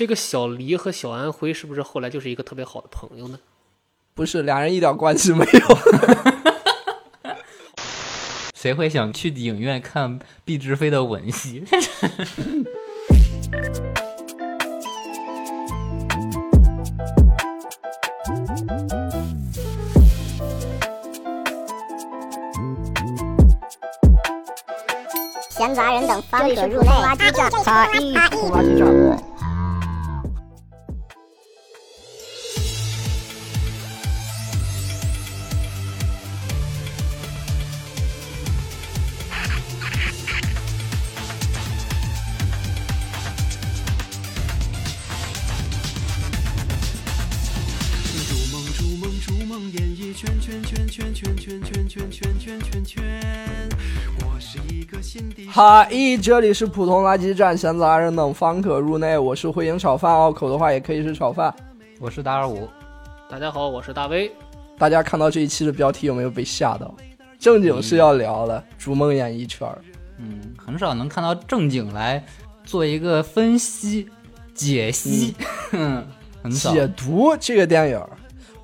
这个小黎和小安徽是不是后来就是一个特别好的朋友呢？不是，俩人一点关系没有。谁会想去影院看毕志飞的吻戏？闲杂人等方可入内。垃圾哈一，这里是普通垃圾站，闲杂人等方可入内。我是会营炒饭，拗口的话也可以是炒饭。我是达尔五，大家好，我是大威。大家看到这一期的标题有没有被吓到？正经是要聊的逐梦演艺圈。嗯，很少能看到正经来做一个分析、解析。解读这个电影儿，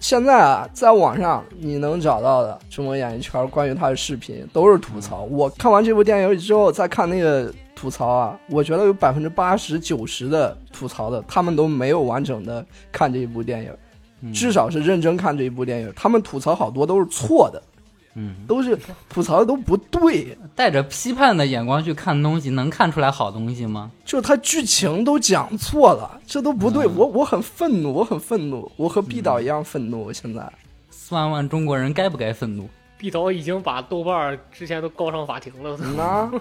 现在啊，在网上你能找到的中国演艺圈关于他的视频都是吐槽。我看完这部电影之后，再看那个吐槽啊，我觉得有百分之八十九十的吐槽的，他们都没有完整的看这一部电影至少是认真看这一部电影。他们吐槽好多都是错的，嗯，都是吐槽的都不对，带着批判的眼光去看东西，能看出来好东西吗？就是他剧情都讲错了，这都不对。嗯我我很愤怒，我很愤怒，我和毕导一样愤怒。现在。四万万中国人该不该愤怒？毕导已经把豆瓣儿之前都告上法庭了。嗯啊，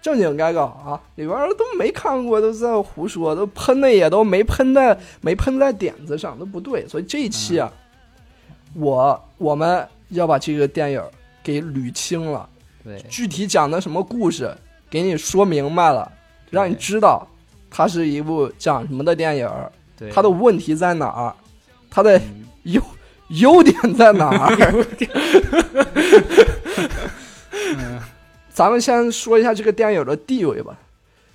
正经该告啊！里边儿都没看过，都在胡说，都喷的也都没喷在没喷在点子上，都不对。所以这一期啊，我我们要把这个电影给捋清了，对，具体讲的什么故事，给你说明白了，让你知道它是一部讲什么的电影，对，它的问题在哪儿，它的嗯。优优点在哪儿。咱们先说一下这个电影的地位吧。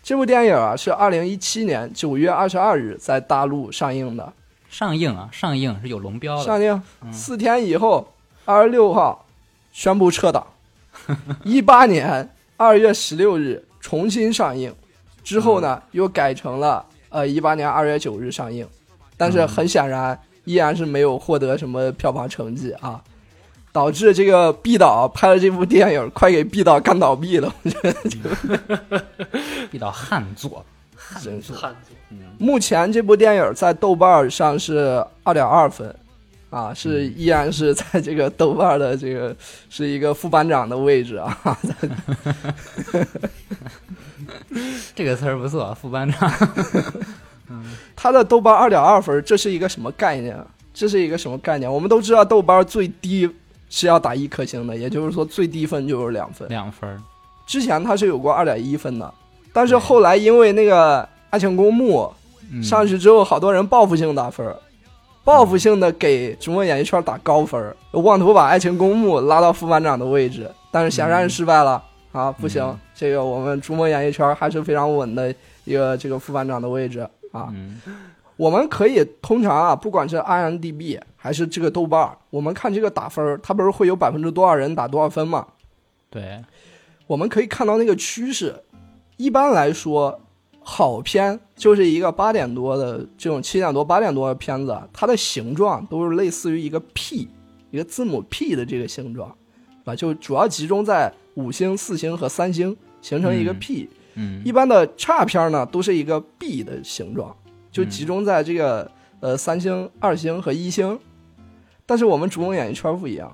这部电影啊是二零一七年九月二十二日在大陆上映的，上映啊，上映是有龙标的。上映四天以后，二十六号宣布撤档，一八年二月十六日重新上映，之后呢又改成了呃一八年二月九日上映，但是很显然依然是没有获得什么票房成绩啊，导致这个毕导拍了这部电影快给毕导干倒闭了，我觉得 毕导汉作，真是。汉族，目前这部电影在豆瓣上是二点二分，啊，是依然是在这个豆瓣的这个是一个副班长的位置啊。这个词儿不错，副班长。他的豆瓣二点二分，这是一个什么概念啊？这是一个什么概念？我们都知道豆瓣最低是要打一颗星的，也就是说最低分就是两分。两分，之前他是有过二点一分的，但是后来因为那个《爱情公墓》嗯上去之后，好多人报复性打分儿，报复性的给逐梦演艺圈打高分，妄图把《爱情公墓》拉到副班长的位置，但是显然是失败了、啊！不行，嗯这个我们逐梦演艺圈还是非常稳的一个这个副班长的位置啊。嗯，我们可以通常啊，不管是 IMDB 还是这个豆瓣，我们看这个打分，它不是会有百分之多少人打多少分吗？对，我们可以看到那个趋势。一般来说，好片就是一个八点多的这种七点多、八点多的片子，它的形状都是类似于一个 P，一个字母 P 的这个形状，啊，就主要集中在五星、四星和三星，形成一个嗯 P。嗯一般的差片呢，都是一个 B 的形状，就集中在这个、呃三星、二星和一星。但是我们主动演艺圈不一样，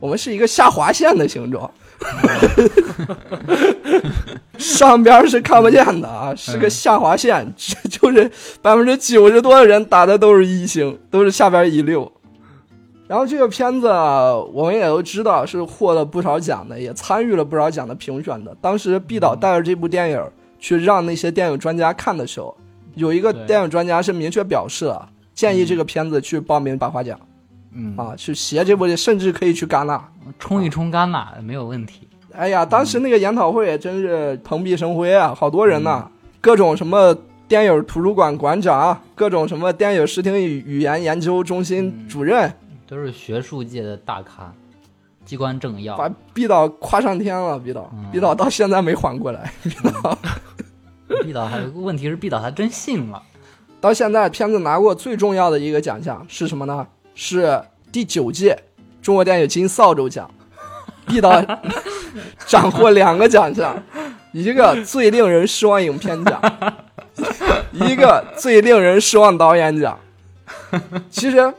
我们是一个下划线的形状，上边是看不见的啊，是个下划线，这就是百分之九十多的人打的都是一星，都是下边一溜。然后这个片子啊我们也都知道是获了不少奖的，也参与了不少奖的评选的。当时毕导带着这部电影去让那些电影专家看的时候，有一个电影专家是明确表示了，建议这个片子去报名百花奖嗯，啊，去携这部，甚至可以去戛纳。冲一冲戛纳没有问题。哎呀，当时那个研讨会真是蓬荜生辉啊，好多人呐，各种什么电影图书馆馆长，各种什么电影视听语语言研究中心主任，都是学术界的大咖，机关政要。把毕导夸上天了。毕导，毕导到现在没缓过来。毕导还有个问题是，毕导他真信了。到现在，片子拿过最重要的一个奖项是什么呢？是第九届中国电影金扫帚奖。毕导 斩获两个奖项，一个最令人失望影片奖，一个最令人失望导演奖。其实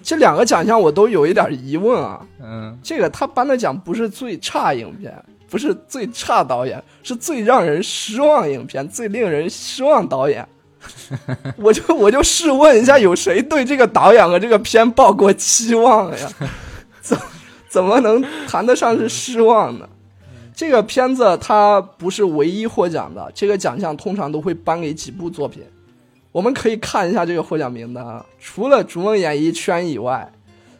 这两个奖项我都有一点疑问啊。嗯，这个他颁的奖不是最差影片，不是最差导演，是最让人失望影片，最令人失望导演。我就我就试问一下，有谁对这个导演和这个片抱过期望呀？怎怎么能谈得上是失望呢？这个片子它不是唯一获奖的，这个奖项通常都会颁给几部作品。我们可以看一下这个获奖名单啊，除了逐梦演艺圈以外，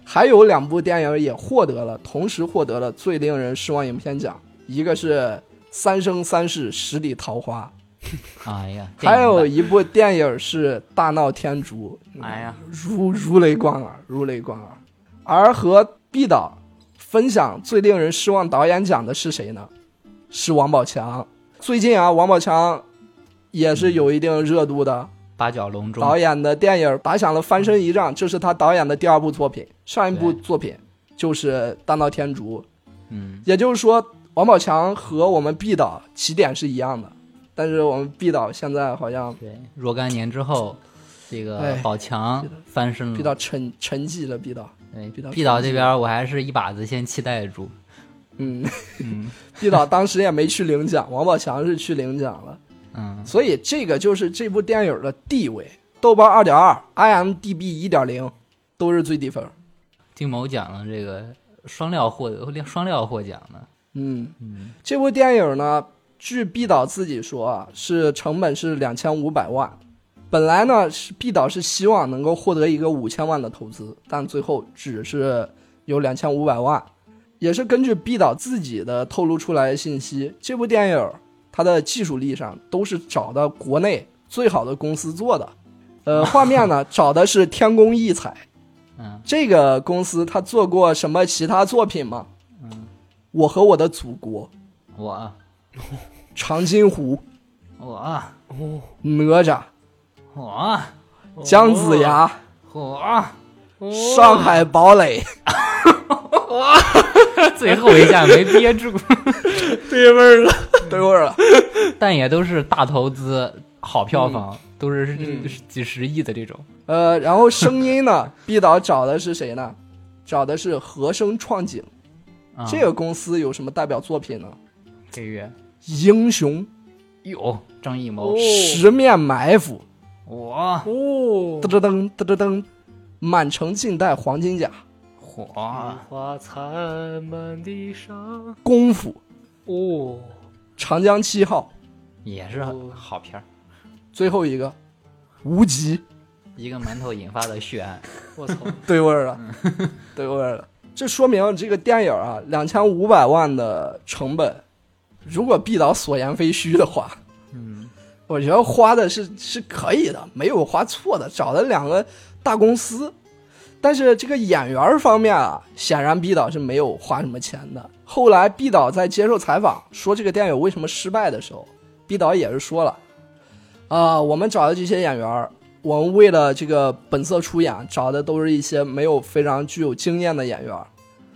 还有两部电影也获得了，同时获得了最令人失望影片奖，一个是《三生三世十里桃花 哎呀，》，还有一部电影是《大闹天竺》，哎呀，如如雷贯耳，如雷贯耳。而和毕导分享最令人失望导演奖的是谁呢？是王宝强。最近啊，王宝强也是有一定热度的。八角笼中导演的电影打响了翻身一仗，这是他导演的第二部作品，上一部作品就是《大闹天竺》。嗯，也就是说，王宝强和我们毕导起点是一样的，但是我们毕导现在好像对，若干年之后，这个哎宝强翻身了。毕导沉沉寂了，毕导。对毕导毕导这边，我还是一把子先期待住。嗯，嗯 毕导当时也没去领奖，王宝强是去领奖了。嗯，所以这个就是这部电影的地位，豆瓣二点二，IMDB 一点零，都是最低分。金某奖了这个双料获双料获奖的。嗯，这部电影呢，据毕导自己说啊，是成本是两千五百万。本来呢，是毕导是希望能够获得一个五千万的投资，但最后只是有两千五百万。也是根据毕导自己的透露出来的信息，这部电影它的技术力上都是找的国内最好的公司做的。呃，画面呢找的是天工异彩，嗯，这个公司他做过什么其他作品吗？嗯，我和我的祖国。我 长津湖、我哪吒、我姜子牙、我，上海堡垒，最后一下没憋住，对味儿了。对味儿了。但也都是大投资、好票房，都是嗯几十亿的这种。呃，然后声音呢，毕导找的是谁呢？找的是和声创景。啊、这个公司有什么代表作品呢？配乐英雄、有张艺谋，十面埋伏、我。哦。噔，噔噔噔噔噔，满城尽带黄金甲、火。花残满地伤。功夫、哦，长江七号，也是好片儿，最后一个。无极，一个馒头引发的血案。我操！对味儿了，对味儿了。这说明这个电影啊，两千五百万的成本，如果毕导所言非虚的话，嗯，我觉得花的是是可以的，没有花错的，找了两个大公司。但是这个演员方面啊，显然毕导是没有花什么钱的。后来毕导在接受采访说这个电影为什么失败的时候，毕导也是说了，啊、我们找的这些演员，我们为了这个本色出演，找的都是一些没有非常具有经验的演员，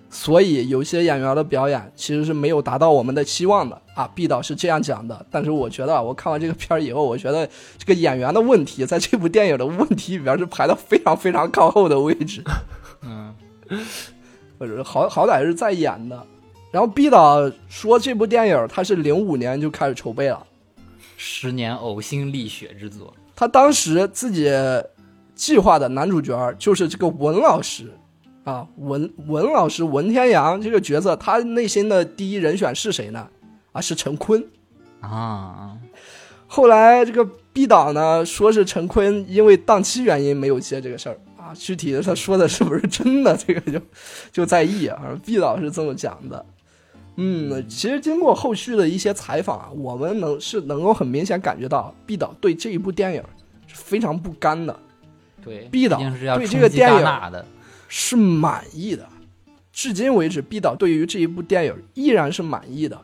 所以有些演员的表演其实是没有达到我们的期望的啊。毕导是这样讲的，但是我觉得啊我看完这个片儿以后，我觉得这个演员的问题在这部电影的问题里边是排到非常非常靠后的位置。嗯，或者好好歹是在演的。然后毕导说这部电影他是零五年就开始筹备了，十年呕心沥血之作。他当时自己计划的男主角就是这个文老师啊，文文老师文天阳这个角色，他内心的第一人选是谁呢？啊，是陈坤。啊，后来这个毕导呢说是陈坤因为档期原因没有接这个事儿啊，具体的他说的是不是真的，这个就就在意啊。毕导是这么讲的。嗯，其实经过后续的一些采访啊，我们能是能够很明显感觉到毕导对这一部电影是非常不甘的，对，毕导对这个电影是满意的。至今为止，毕导对于这一部电影依然是满意的。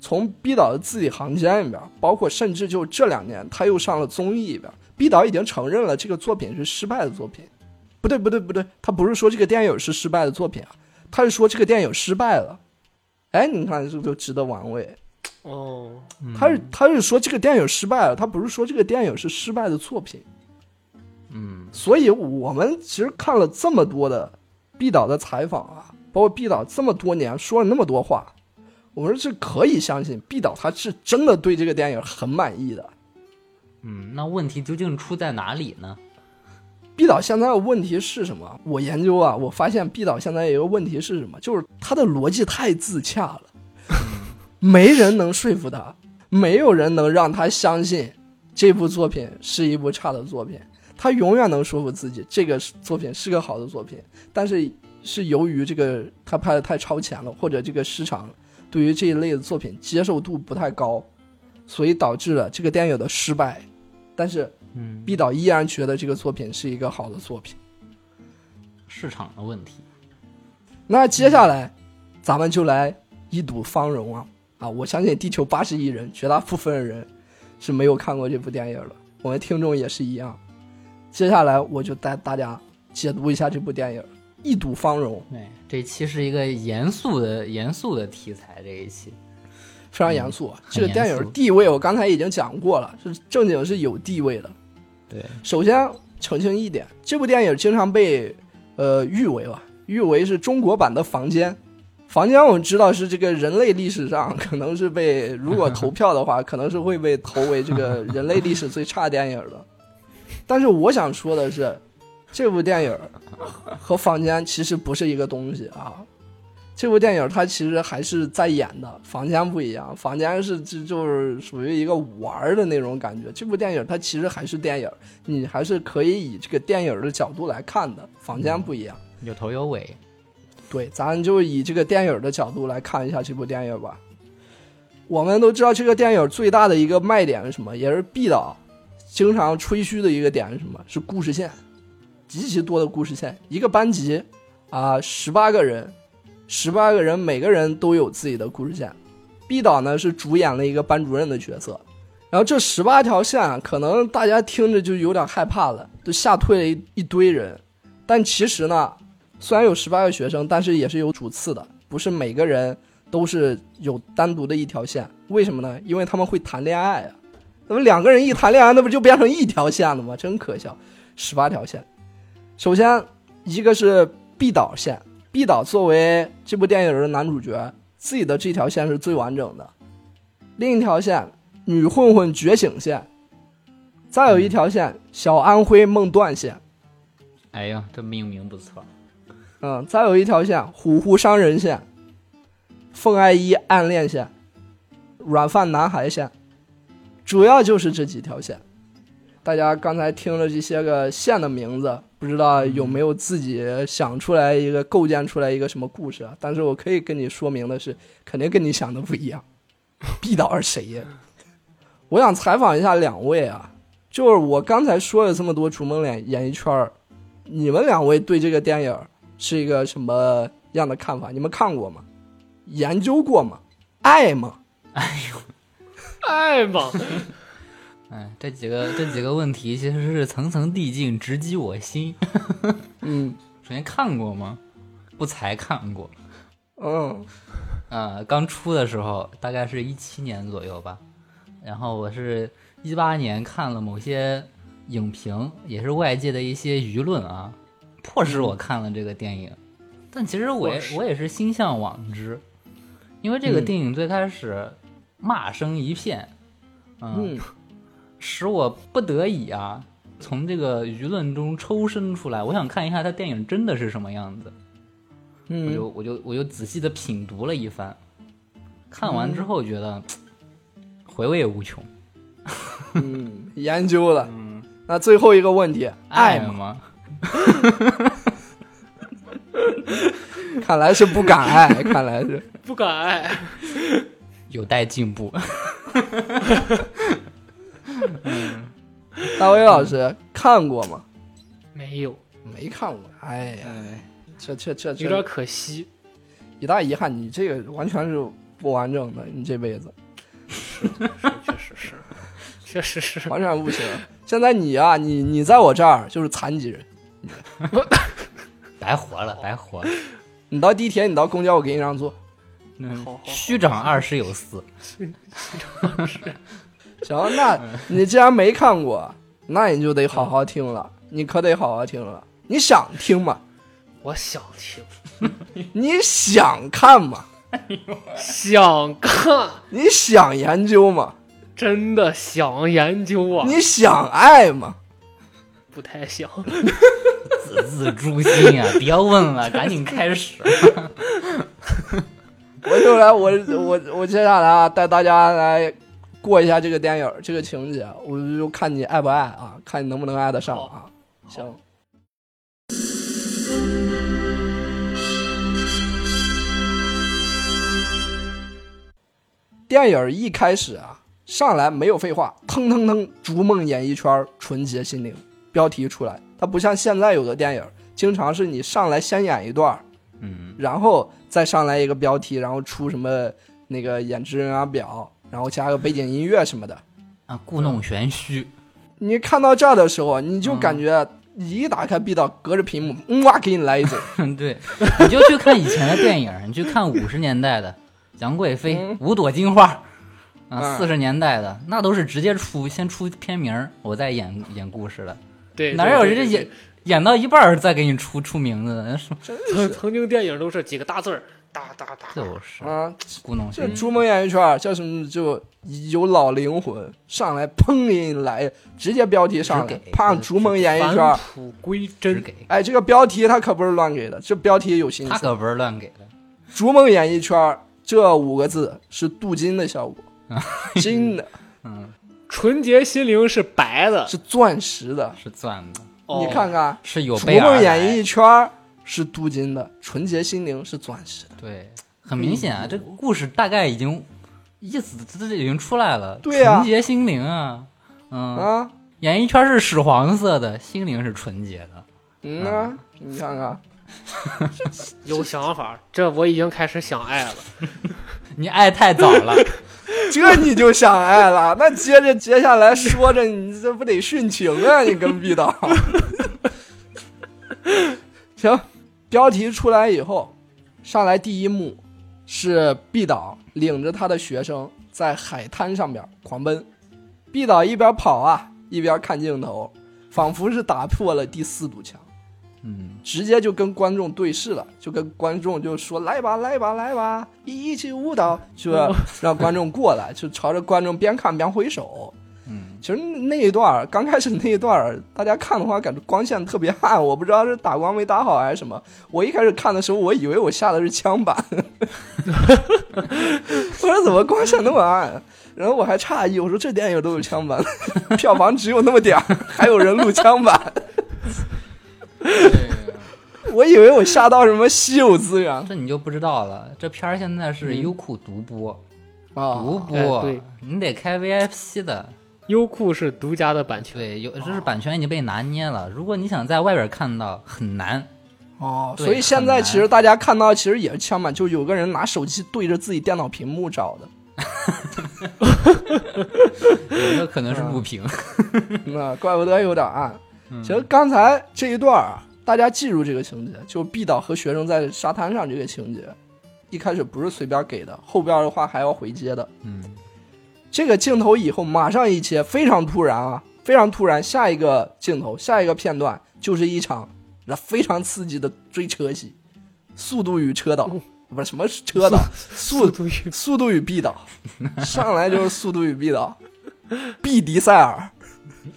从毕导的字里行间里边，包括甚至就这两年他又上了综艺里边，毕导已经承认了这个作品是失败的作品。不对，不对，不对，他不是说这个电影是失败的作品啊，他是说这个电影失败了。哎，你看是不是就值得玩味？哦，他是他是说这个电影失败了，他不是说这个电影是失败的作品。嗯，所以我们其实看了这么多的毕导的采访啊，包括毕导这么多年说了那么多话，我们是可以相信毕导他是真的对这个电影很满意的。嗯，那问题究竟出在哪里呢？毕导现在的问题是什么？我研究啊，我发现毕导现在有一个问题是什么？就是他的逻辑太自洽了，没人能说服他，没有人能让他相信这部作品是一部差的作品。他永远能说服自己这个作品是个好的作品，但是是由于这个他拍的太超前了，或者这个市场对于这一类的作品接受度不太高，所以导致了这个电影的失败。但是嗯，毕导依然觉得这个作品是一个好的作品。市场的问题。那接下来，咱们就来一睹芳容啊！啊，我相信地球八十亿人，绝大部分人是没有看过这部电影的，我们听众也是一样。接下来，我就带大家解读一下这部电影，一睹芳容，对，这一期是一个严肃的严肃的题材，这一期。非常严肃。啊这个电影地位，我刚才已经讲过了，是正经是有地位的。对，首先澄清一点，这部电影经常被呃誉为吧，誉为是中国版的《房间》。《房间》我们知道是这个人类历史上可能是被，如果投票的话，可能是会被投为这个人类历史最差电影的。但是我想说的是，这部电影和《房间》其实不是一个东西啊。这部电影它其实还是在演的，《房间》不一样，《房间》是就就是属于一个玩儿的那种感觉。这部电影它其实还是电影，你还是可以以这个电影的角度来看的，《房间》不一样。有头有尾。对，咱就以这个电影的角度来看一下这部电影吧。我们都知道，这个电影最大的一个卖点是什么？也是毕导经常吹嘘的一个点是什么？是故事线，极其多的故事线。一个班级啊，十八个人，十八个人每个人都有自己的故事线。毕导呢是主演了一个班主任的角色，然后这十八条线啊，可能大家听着就有点害怕了，就吓退了一一堆人。但其实呢，虽然有十八个学生，但是也是有主次的，不是每个人都是有单独的一条线。为什么呢？因为他们会谈恋爱啊。那么两个人一谈恋爱，那不就变成一条线了吗？真可笑，十八条线。首先，一个是毕导线，毕导作为这部电影的男主角，自己的这条线是最完整的。另一条线，女混混觉醒线，再有一条线，小安徽梦断线。哎呀，这命名不错。嗯，再有一条线，虎虎伤人线，凤爱一暗恋线，软饭男孩线，主要就是这几条线。大家刚才听了这些个线的名字，不知道有没有自己想出来一个构建出来一个什么故事啊？但是我可以跟你说明的是，肯定跟你想的不一样。毕导是谁呀？我想采访一下两位啊，就是我刚才说了这么多逐梦演演艺圈儿，你们两位对这个电影是一个什么样的看法？你们看过吗？研究过吗？爱吗？爱嘛，哎，这几个这几个问题其实是层层递进，直击我心。嗯 首先看过吗？不才看过。嗯啊，刚出的时候大概是一七年左右吧，然后我是一八年看了某些影评，也是外界的一些舆论啊，迫使我看了这个电影。但其实我也我也是心向往之，因为这个嗯电影最开始骂声一片，嗯，嗯使我不得已啊，从这个舆论中抽身出来，我想看一下他电影真的是什么样子。嗯我嗯就我就我就仔细的品读了一番，看完之后觉得、回味无穷。嗯，研究了。那最后一个问题，爱吗？吗？看来是不敢爱，看来是。不敢爱。有待进步。大威老师看过吗？没有，没看过。哎呀，这这这有点可惜。一大遗憾，你这个完全是不完整的，你这辈子确实是，确实是。完全不行。现在你啊，你你在我这儿就是残疾人，白活了，白活了。你到地铁，你到公交，我给你让座。虚长二十有四，行，那你既然没看过，那你就得好好听了，你可得好好听了。你想听吗？我想听，你想看吗？想看，你想研究吗？真的想研究啊，你想爱吗？不太想。字字诛心啊！别问了，赶紧开始。我就来，我我我接下来啊，带大家来过一下这个电影这个情节，我就看你爱不爱啊，看你能不能爱得上啊。行。电影一开始啊，上来没有废话，腾腾腾，逐梦演艺圈，纯洁心灵，标题出来，它不像现在有的电影，经常是你上来先演一段儿，嗯，然后再上来一个标题，然后出什么那个演职人员表，然后加个背景音乐什么的。啊，故弄玄虚。你看到这儿的时候，你就感觉一打开 B 到，隔着屏幕，嗯哇，给你来一嘴。对，你就去看以前的电影，你去看五十年代的杨贵妃、嗯五朵金花，啊，嗯四十年代的那都是直接出先出片名，我再演演故事的，对，哪有人家演演到一半儿再给你出出名字的？是 曾曾经电影都是几个大字儿，哒哒哒。就是啊，故弄这。逐梦演艺圈叫什么？就有老灵魂上来，砰给你来，直接标题上来只给，啪，这逐梦演艺返圈。璞归真，给哎，这个标题他可不是乱给的，这标题有心思。他可不是乱给的，逐梦演艺圈这五个字是镀金的效果，金的嗯，纯洁心灵是白的。是钻石的。是钻的，哦。你看看，是有逐备而来。梦演艺圈是镀金的，纯洁心灵是钻石的。对，很明显啊，这个故事大概已经意思这这已经出来了。对呀。纯洁心灵啊，嗯，啊，演艺圈是屎黄色的，心灵是纯洁的。嗯啊，你看看，有想法，这我已经开始想爱了。你爱太早了，这你就想爱了？那接着接下来说着，你这不得殉情啊？你跟毕导。行，标题出来以后，上来第一幕是毕导领着他的学生在海滩上边狂奔，毕导一边跑啊一边看镜头，仿佛是打破了第四堵墙。嗯，直接就跟观众对视了，就跟观众就说来吧来吧来吧，一起舞蹈，就 让观众过来，就朝着观众边看边挥手。嗯，其实那一段儿刚开始那一段儿，大家看的话，感觉光线特别暗，我不知道是打光没打好还是什么。我一开始看的时候，我以为我下的是枪版，我说怎么光线那么暗？然后我还诧异，我说这电影都有枪版，票房只有那么点儿，还有人录枪版。我以为我下到什么稀有资源这你就不知道了。这片儿现在是优酷独播，啊独播，你得开 VIP 的。优酷是独家的版权，对，有这是版权已经被拿捏了。如果你想在外边看到，很难。哦，所以现在其实大家看到其实也是枪版，就有个人拿手机对着自己电脑屏幕找的，有的可能是录屏。那 怪不得有点暗。其实刚才这一段啊，大家记住这个情节，就毕导和学生在沙滩上这个情节，一开始不是随便给的，后边的话还要回接的。嗯，这个镜头以后马上一切，非常突然啊，非常突然。下一个镜头，下一个片段就是一场那非常刺激的追车戏，《速度与车岛》不是什么是车岛，速度与速度与毕导，上来就是速度与毕导，毕迪塞尔，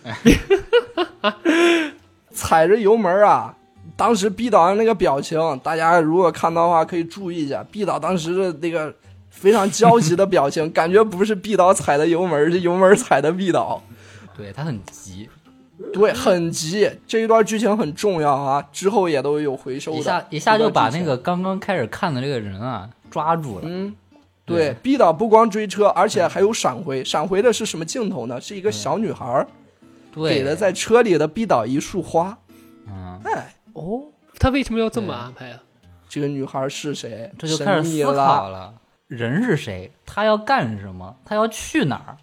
踩着油门啊。当时毕导的那个表情，大家如果看到的话可以注意一下。毕导当时的那个非常焦急的表情，感觉不是毕导踩的油门，是油门踩的毕导。对他很急。对，很急，这一段剧情很重要啊，之后也都有回收的。一下一下就把那个刚刚开始看的这个人啊抓住了。嗯，对，毕导不光追车，而且还有闪回。闪回的是什么镜头呢？是一个小女孩给了在车里的毕导一束花。嗯，哎，哦，他为什么要这么安排啊？这个女孩是谁？这就开始思考了。人是谁？他要干什么？他要去哪儿？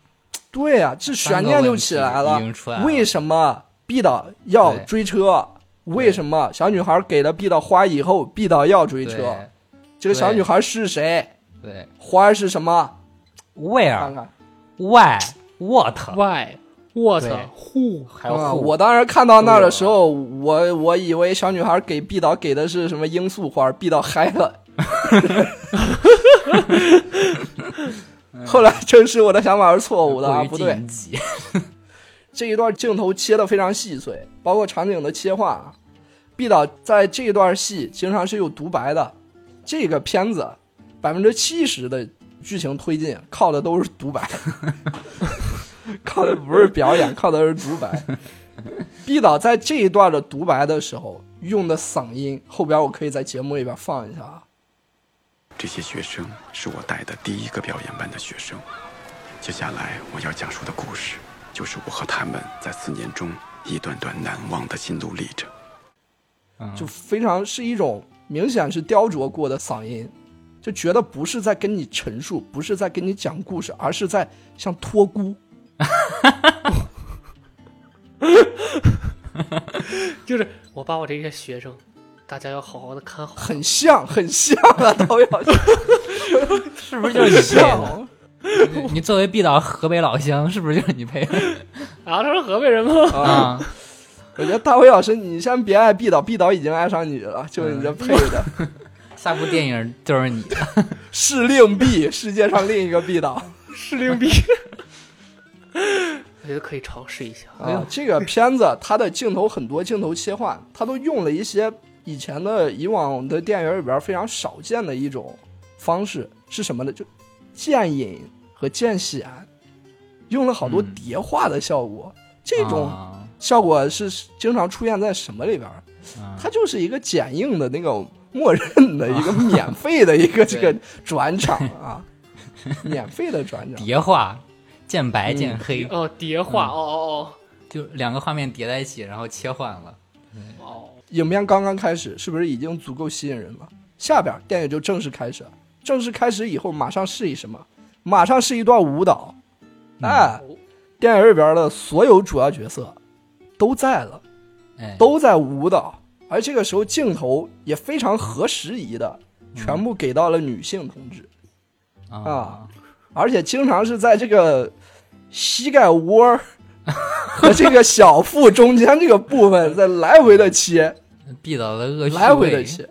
对呀、这悬念就起来了为什么毕导要追车？为什么小女孩给了毕导花以后，毕导要追车？这个小女孩是谁？对花是什么？看 What? 对 Who? 还有啊我当时看到那儿的时候，我我以为小女孩给毕导给的是什么罂粟花，毕导嗨了。后来证实我的想法是错误的啊，不对。这一段镜头切的非常细碎，包括场景的切换啊。毕导在这一段戏经常是有独白的，这个片子百分之七十的剧情推进靠的都是独白，靠的不是表演，靠的是独白。毕导在这一段的独白的时候用的嗓音，后边我可以在节目里边放一下啊。这些学生是我带的第一个表演班的学生。接下来我要讲述的故事，就是我和他们在四年中一段段难忘的心路历程。就非常是一种明显是雕琢过的嗓音，就觉得不是在跟你陈述，不是在跟你讲故事，而是在像托孤。就是我把我这些学生，大家要好好的看好。很像，很像啊，导演，是不是就是你配像的？你你作为毕导河北老乡，是不是就是你配的啊，他是河北人吗？啊？我觉得大伟老师，你先别爱毕导，毕导已经爱上你了，就是你这配的。下部电影就是你。是另毕，世界上另一个毕导士灵逼。我觉得可以尝试一下。啊。这个片子它的镜头很多镜头切换，它都用了一些以前的以往的电影里边非常少见的一种方式，是什么呢？就渐隐和渐显，用了好多叠化的效果。这种啊效果是经常出现在什么里边？啊它就是一个剪映的那种默认的一个 免费的一个这个转场啊，免费的转场。叠化，渐白渐黑，哦，叠化，哦哦哦就两个画面叠在一起，然后切换了。哦哦，影片刚刚开始，是不是已经足够吸引人了？下边电影就正式开始了。正式开始以后，马上是一什么？马上是一段舞蹈。哎，电影里边的所有主要角色都在了。哎，都在舞蹈，而这个时候镜头也非常合时宜的，全部给到了女性同志，啊，而且经常是在这个膝盖窝儿 和这个小腹中间这个部分在来回的切，毕导的恶来回的切。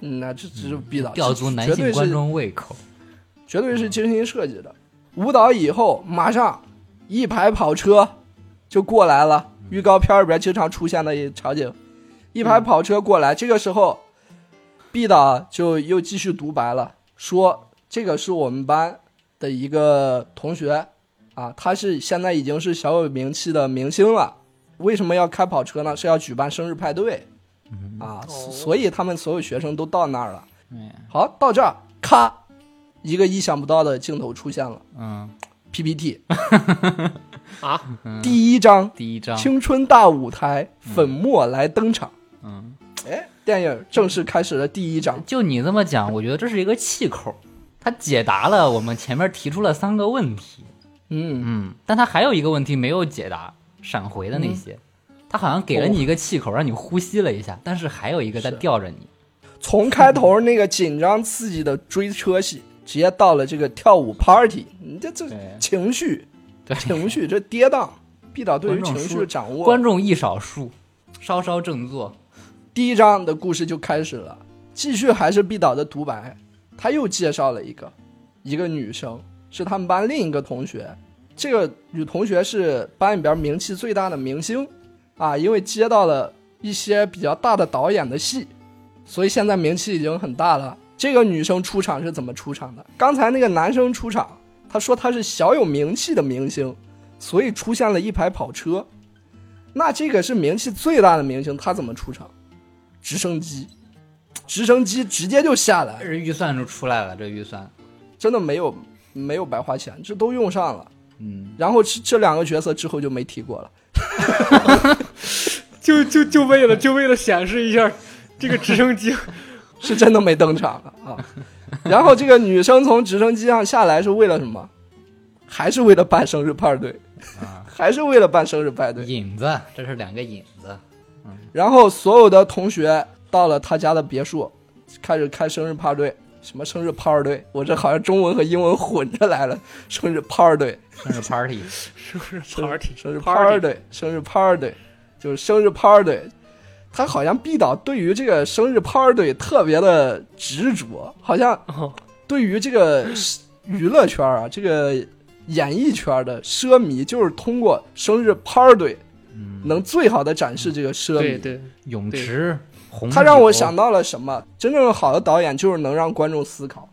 嗯，那这只是必导，吊足男性观众胃口。绝对是精心设计的。舞蹈以后，马上一排跑车就过来了。预告片里边经常出现的一场景，一排跑车过来，这个时候，毕导就又继续独白了，说这个是我们班的一个同学啊，他是现在已经是小有名气的明星了。为什么要开跑车呢？是要举办生日派对啊，所所以他们所有学生都到那儿了。哎，好，到这儿，咔，一个意想不到的镜头出现了嗯，，PPT 啊，第一章第一章，青春大舞台，粉墨来登场。嗯，哎，电影正式开始了第一章。就你这么讲，我觉得这是一个气口，它解答了我们前面提出了三个问题。嗯，嗯，但他还有一个问题没有解答，闪回的那些，他好像给了你一个气口，让你呼吸了一下，但是还有一个在吊着你。从开头那个紧张刺激的追车戏，直接到了这个跳舞 party，你这这情绪，情绪这跌宕，毕导对于情绪的掌握，观众一少数，稍稍振作。第一章的故事就开始了，继续还是毕导的独白，他又介绍了一个一个女生，是他们班另一个同学。这个女同学是班里边名气最大的明星啊，因为接到了一些比较大的导演的戏，所以现在名气已经很大了。这个女生出场是怎么出场的？刚才那个男生出场，他说他是小有名气的明星，所以出现了一排跑车。那这个是名气最大的明星，他怎么出场？直升机，直升机直接就下来，这预算就出来了，这预算，真的没有没有白花钱，这都用上了。嗯，然后这这两个角色之后就没提过了。就就就为了就为了显示一下这个直升机，是真的没登场了啊。然后这个女生从直升机上下来是为了什么？还是为了办生日派对，啊，还是为了办生日派对。影子，这是两个影子，然后所有的同学到了他家的别墅，开始开生日派对。什么生日 party？？我这好像中文和英文混着来了。生日派对，生日 party，是不是 party？生日 party party，生日 party，就是生日 party。他好像毕导对于这个生日 party 特别的执着，好像哦，对于这个娱乐圈啊，这个演艺圈的奢靡，就是通过生日 party 嗯，能最好的展示这个奢靡。对对，泳池，红他让我想到了什么？真正好的导演就是能让观众思考。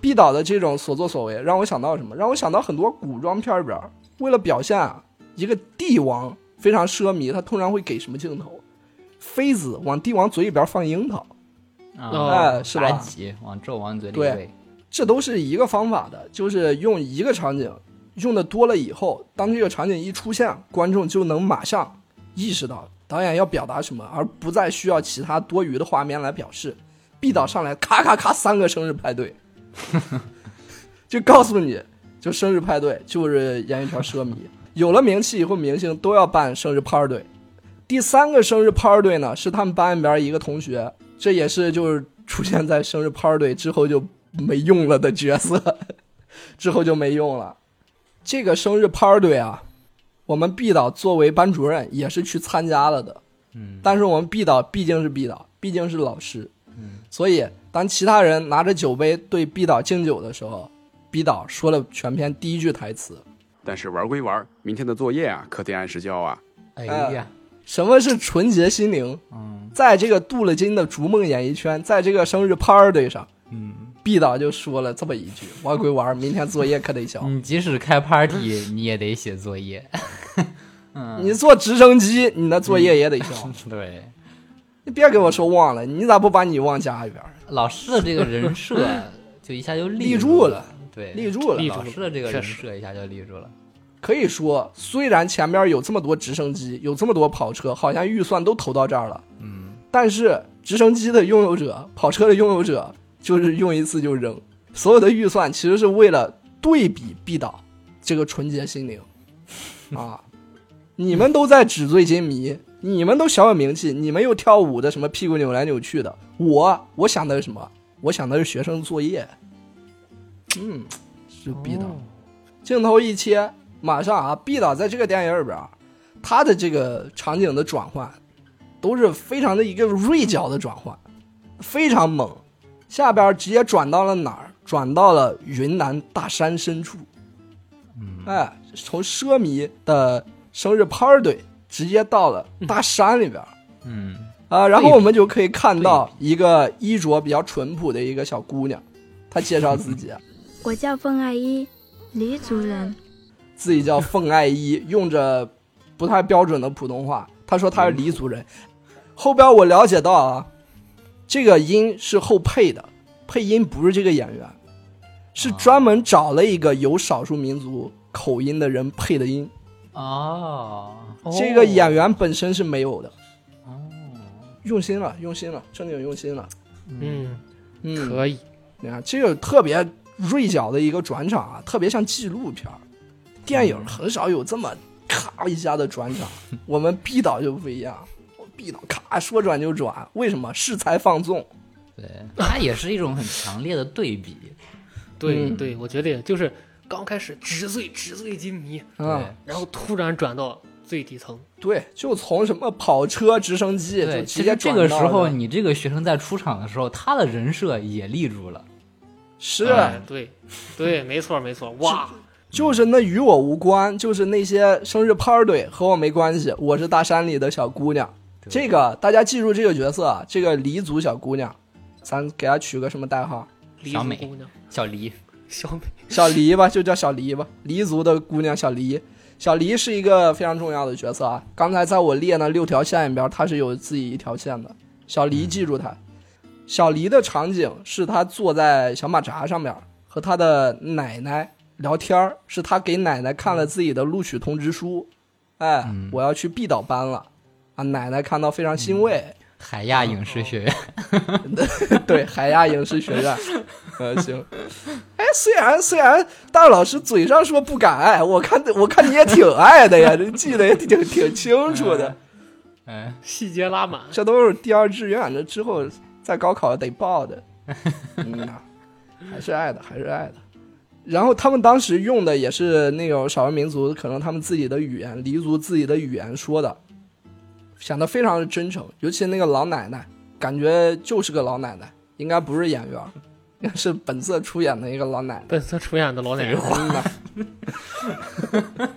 毕导的这种所作所为让我想到什么？让我想到很多古装片里边，为了表现啊一个帝王非常奢靡，他通常会给什么镜头？妃子往帝王嘴里边放樱桃，哦啊，哎，是吧妲？己往纣王嘴里对喂，这都是一个方法的，就是用一个场景用的多了以后，当这个场景一出现，观众就能马上意识到导演要表达什么，而不再需要其他多余的画面来表示。毕导上来咔咔咔三个生日派对，就告诉你，就生日派对就是演艺圈奢靡，有了名气以后，明星都要办生日 party。第三个生日 party 呢，是他们班里边一个同学，这也是就是出现在生日 party 之后就没用了的角色，之后就没用了。这个生日 party 啊，我们毕导作为班主任也是去参加了的，嗯，但是我们毕导毕竟是毕导，毕竟是老师，嗯，所以当其他人拿着酒杯对毕导敬酒的时候，毕导说了全篇第一句台词：但是玩归玩，明天的作业啊，可得按时交啊。哎呀，什么是纯洁心灵？嗯。在这个镀了金的逐梦演艺圈，在这个生日 party 上，嗯，毕导就说了这么一句：“玩归玩，明天作业可得交。你即使开 party，你也得写作业，嗯，你坐直升机，你的作业也得交。对，你别给我说忘了，你咋不把你忘家里边？老师的这个人设就一下就立住住了，对，立住了立。住老师的这个人设一下就立住了，可以说，虽然前面有这么多直升机，有这么多跑车，好像预算都投到这儿了，嗯，但是直升机的拥有者、跑车的拥有者，就是用一次就扔。所有的预算其实是为了对比毕导这个纯洁心灵 啊！你们都在纸醉金迷，你们都小有名气，你们又跳舞的什么屁股扭来扭去的，我我想的是什么？我想的是学生作业。嗯，是毕导。镜头一切，马上啊，毕导在这个电影里边啊，他的这个场景的转换都是非常的一个锐角的转换，非常猛。下边直接转到了哪儿？转到了云南大山深处。嗯，哎，从奢靡的生日 party 直接到了大山里边嗯，啊，然后我们就可以看到一个衣着比较淳朴的一个小姑娘，她介绍自己，我叫凤爱一，黎族人。自己叫凤爱一，用着不太标准的普通话。她说她是黎族人。后边我了解到啊，这个音是后配的，配音不是这个演员，是专门找了一个有少数民族口音的人配的音。哦，这个演员本身是没有的，哦，用心了，用心了，正经用心了。嗯，嗯，可以，你看这个特别锐角的一个转场啊，特别像纪录片儿。电影很少有这么咔一下的转场，我们毕导就不一样，我毕导咔说转就转，为什么？适才放纵。对，它也是一种很强烈的对比，嗯对对，我觉得也就是刚开始纸醉纸醉金迷，嗯、然后突然转到最底层，对，就从什么跑车、直升机，就对，直接其实这个时候，你这个学生在出场的时候，他的人设也立住了。是、哎对对，没错没错，哇，就是那与我无关，就是那些生日 party 和我没关系，我是大山里的小姑娘。对这个大家记住这个角色啊，这个黎族小姑娘，咱给她取个什么代号？黎小美姑娘，小黎，小美，小黎吧，就叫小黎吧。黎族的姑娘小黎，小黎是一个非常重要的角色啊。刚才在我列那六条线里边，她是有自己一条线的。小黎，记住她。小黎的场景是她坐在小马扎上面和她的奶奶聊天儿是她给奶奶看了自己的录取通知书，哎，我要去毕导班了啊！奶奶看到非常欣慰。海亚影视学院，对，海亚影视学院，呃，行。哎，虽然虽然大老师嘴上说不敢爱，我看我看你也挺爱的呀，这记得也挺挺清楚的。哎，细节拉满，这都是第二志愿，这之后在高考得报的。嗯呐，还是爱的，还是爱的。然后他们当时用的也是那种少数民族，可能他们自己的语言，黎族自己的语言说的。显得非常的真诚，尤其那个老奶奶，感觉就是个老奶奶，应该不是演员，应该是本色出演的一个老奶奶。本色出演的老奶奶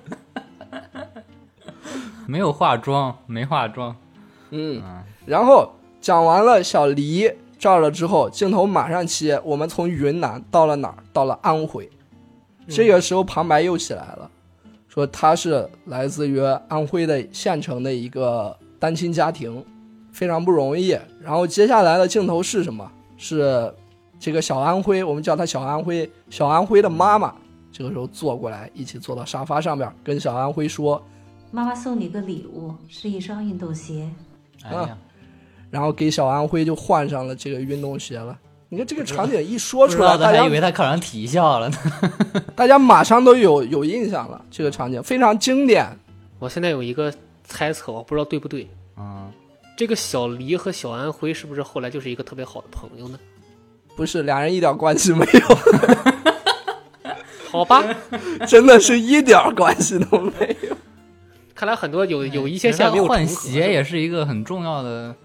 没有化妆，没化妆。嗯，然后讲完了小黎这儿了之后，镜头马上切，我们从云南到了哪儿？到了安徽。这个时候旁白又起来了，说他是来自于安徽的县城的一个。单亲家庭非常不容易。然后接下来的镜头是什么？是这个小安徽，我们叫他小安徽。小安徽的妈妈这个时候坐过来，一起坐到沙发上面，跟小安徽说：“妈妈送你个礼物，是一双运动鞋。”哎呀，然后给小安徽就换上了这个运动鞋了。你看这个场景一说出来，大家以为他考上体校了呢。大家马上都有有印象了。这个场景非常经典。我现在有一个。猜测我不知道对不对啊？这个小黎和小安徽是不是后来就是一个特别好的朋友呢？不是，俩人一点关系没有。好吧，真的是一点关系都没有。看来很多有有一些线没有换鞋也是一个很重要的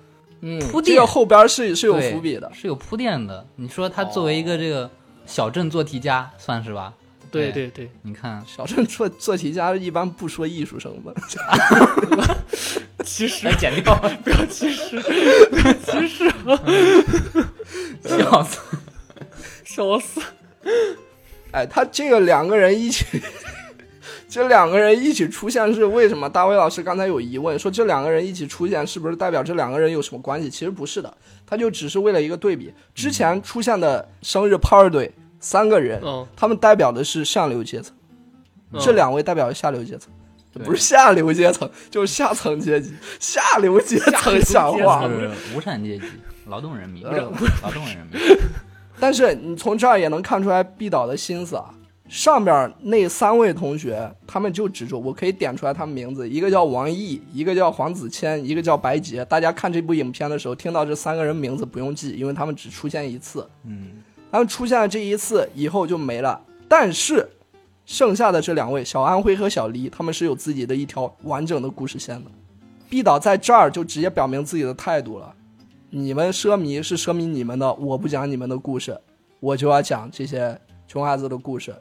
嗯铺垫，这个后边是是有伏笔的，是有铺垫的。你说他作为一个这个小镇做题家，算是吧？对对对，你看小镇做做题家一般不说艺术生吧？其实剪掉，不要歧视，不要歧视，笑死，笑死！哎，他这个两个人一起，这两个人一起出现是为什么？大卫老师刚才有疑问，说这两个人一起出现是不是代表这两个人有什么关系？其实不是的，他就只是为了一个对比，之前出现的生日 party。三个人，他们代表的是上流阶层，这两位代表下流阶层，不是下流阶层，就是下层阶级，下流阶层讲话是无产阶级，劳动人民，劳动人民。但是你从这儿也能看出来毕导的心思啊。上边那三位同学，他们就指出，我可以点出来他们名字，一个叫王毅，一个叫黄子谦，一个叫白洁。大家看这部影片的时候，听到这三个人名字不用记，因为他们只出现一次。嗯。他们出现了这一次以后就没了，但是剩下的这两位小安徽和小黎，他们是有自己的一条完整的故事线的。毕导在这儿就直接表明自己的态度了：你们奢靡是奢靡你们的，我不讲你们的故事，我就要讲这些穷孩子的故事。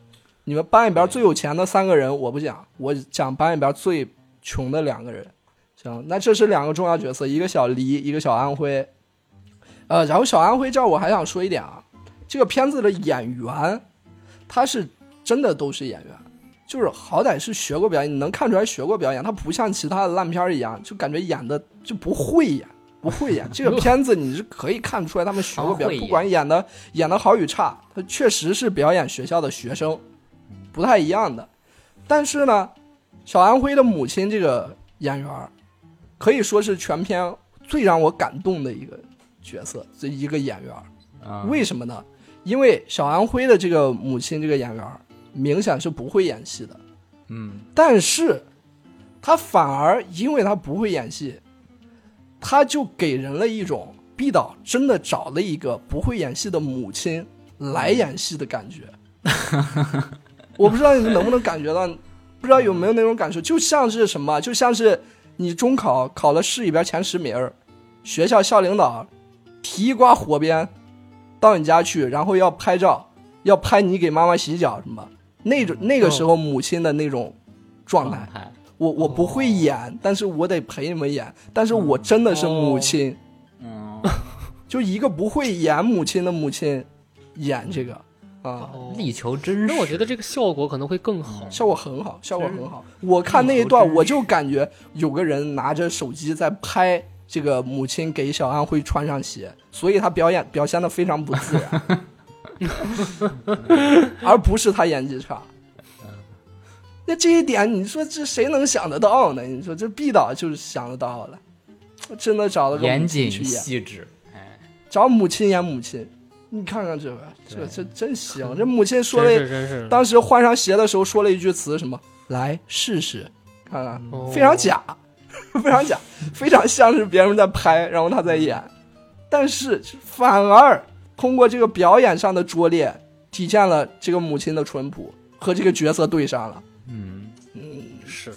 你们班里边最有钱的三个人我不讲，我讲班里边最穷的两个人。行，那这是两个重要角色，一个小黎，一个小安徽。呃，然后小安徽这儿我还想说一点啊。这个片子的演员，他是真的都是演员，就是好歹是学过表演，你能看出来学过表演。他不像其他的烂片一样，就感觉演的就不会演，不会演。这个片子你是可以看出来他们学过表 演，不管演的演的好与差，他确实是表演学校的学生，不太一样的。但是呢，小安徽的母亲这个演员，可以说是全片最让我感动的一个角色，这一个演员。为什么呢？因为小安徽的这个母亲这个演员明显是不会演戏的，嗯，但是他反而因为他不会演戏，他就给人了一种毕导真的找了一个不会演戏的母亲来演戏的感觉。我不知道你们能不能感觉到，不知道有没有那种感受，就像是什么，就像是你中考考了市里边前十名，学校校领导提一刮火鞭。到你家去，然后要拍照，要拍你给妈妈洗脚什么，那种那个时候母亲的那种状态，我我不会演，但是我得陪你们演，但是我真的是母亲，嗯，就一个不会演母亲的母亲演这个，啊，哦，力求真实。那我觉得这个效果可能会更好。效果很好，效果很好。我看那一段，我就感觉有个人拿着手机在拍这个母亲给小安徽穿上鞋，所以他表演表现的非常不自然，而不是他演技差。那这一点，你说这谁能想得到呢？你说这毕导就是想得到了，真的找了个严谨去演，细致，哎，找母亲演母亲。你看看这个，这这真行！这母亲说 真了当时换上鞋的时候说了一句词，什么“来试试”，看看哦非常假，非常假，非常像是别人在拍，然后他在演，但是反而通过这个表演上的拙劣，体现了这个母亲的淳朴和这个角色对上了。嗯嗯，是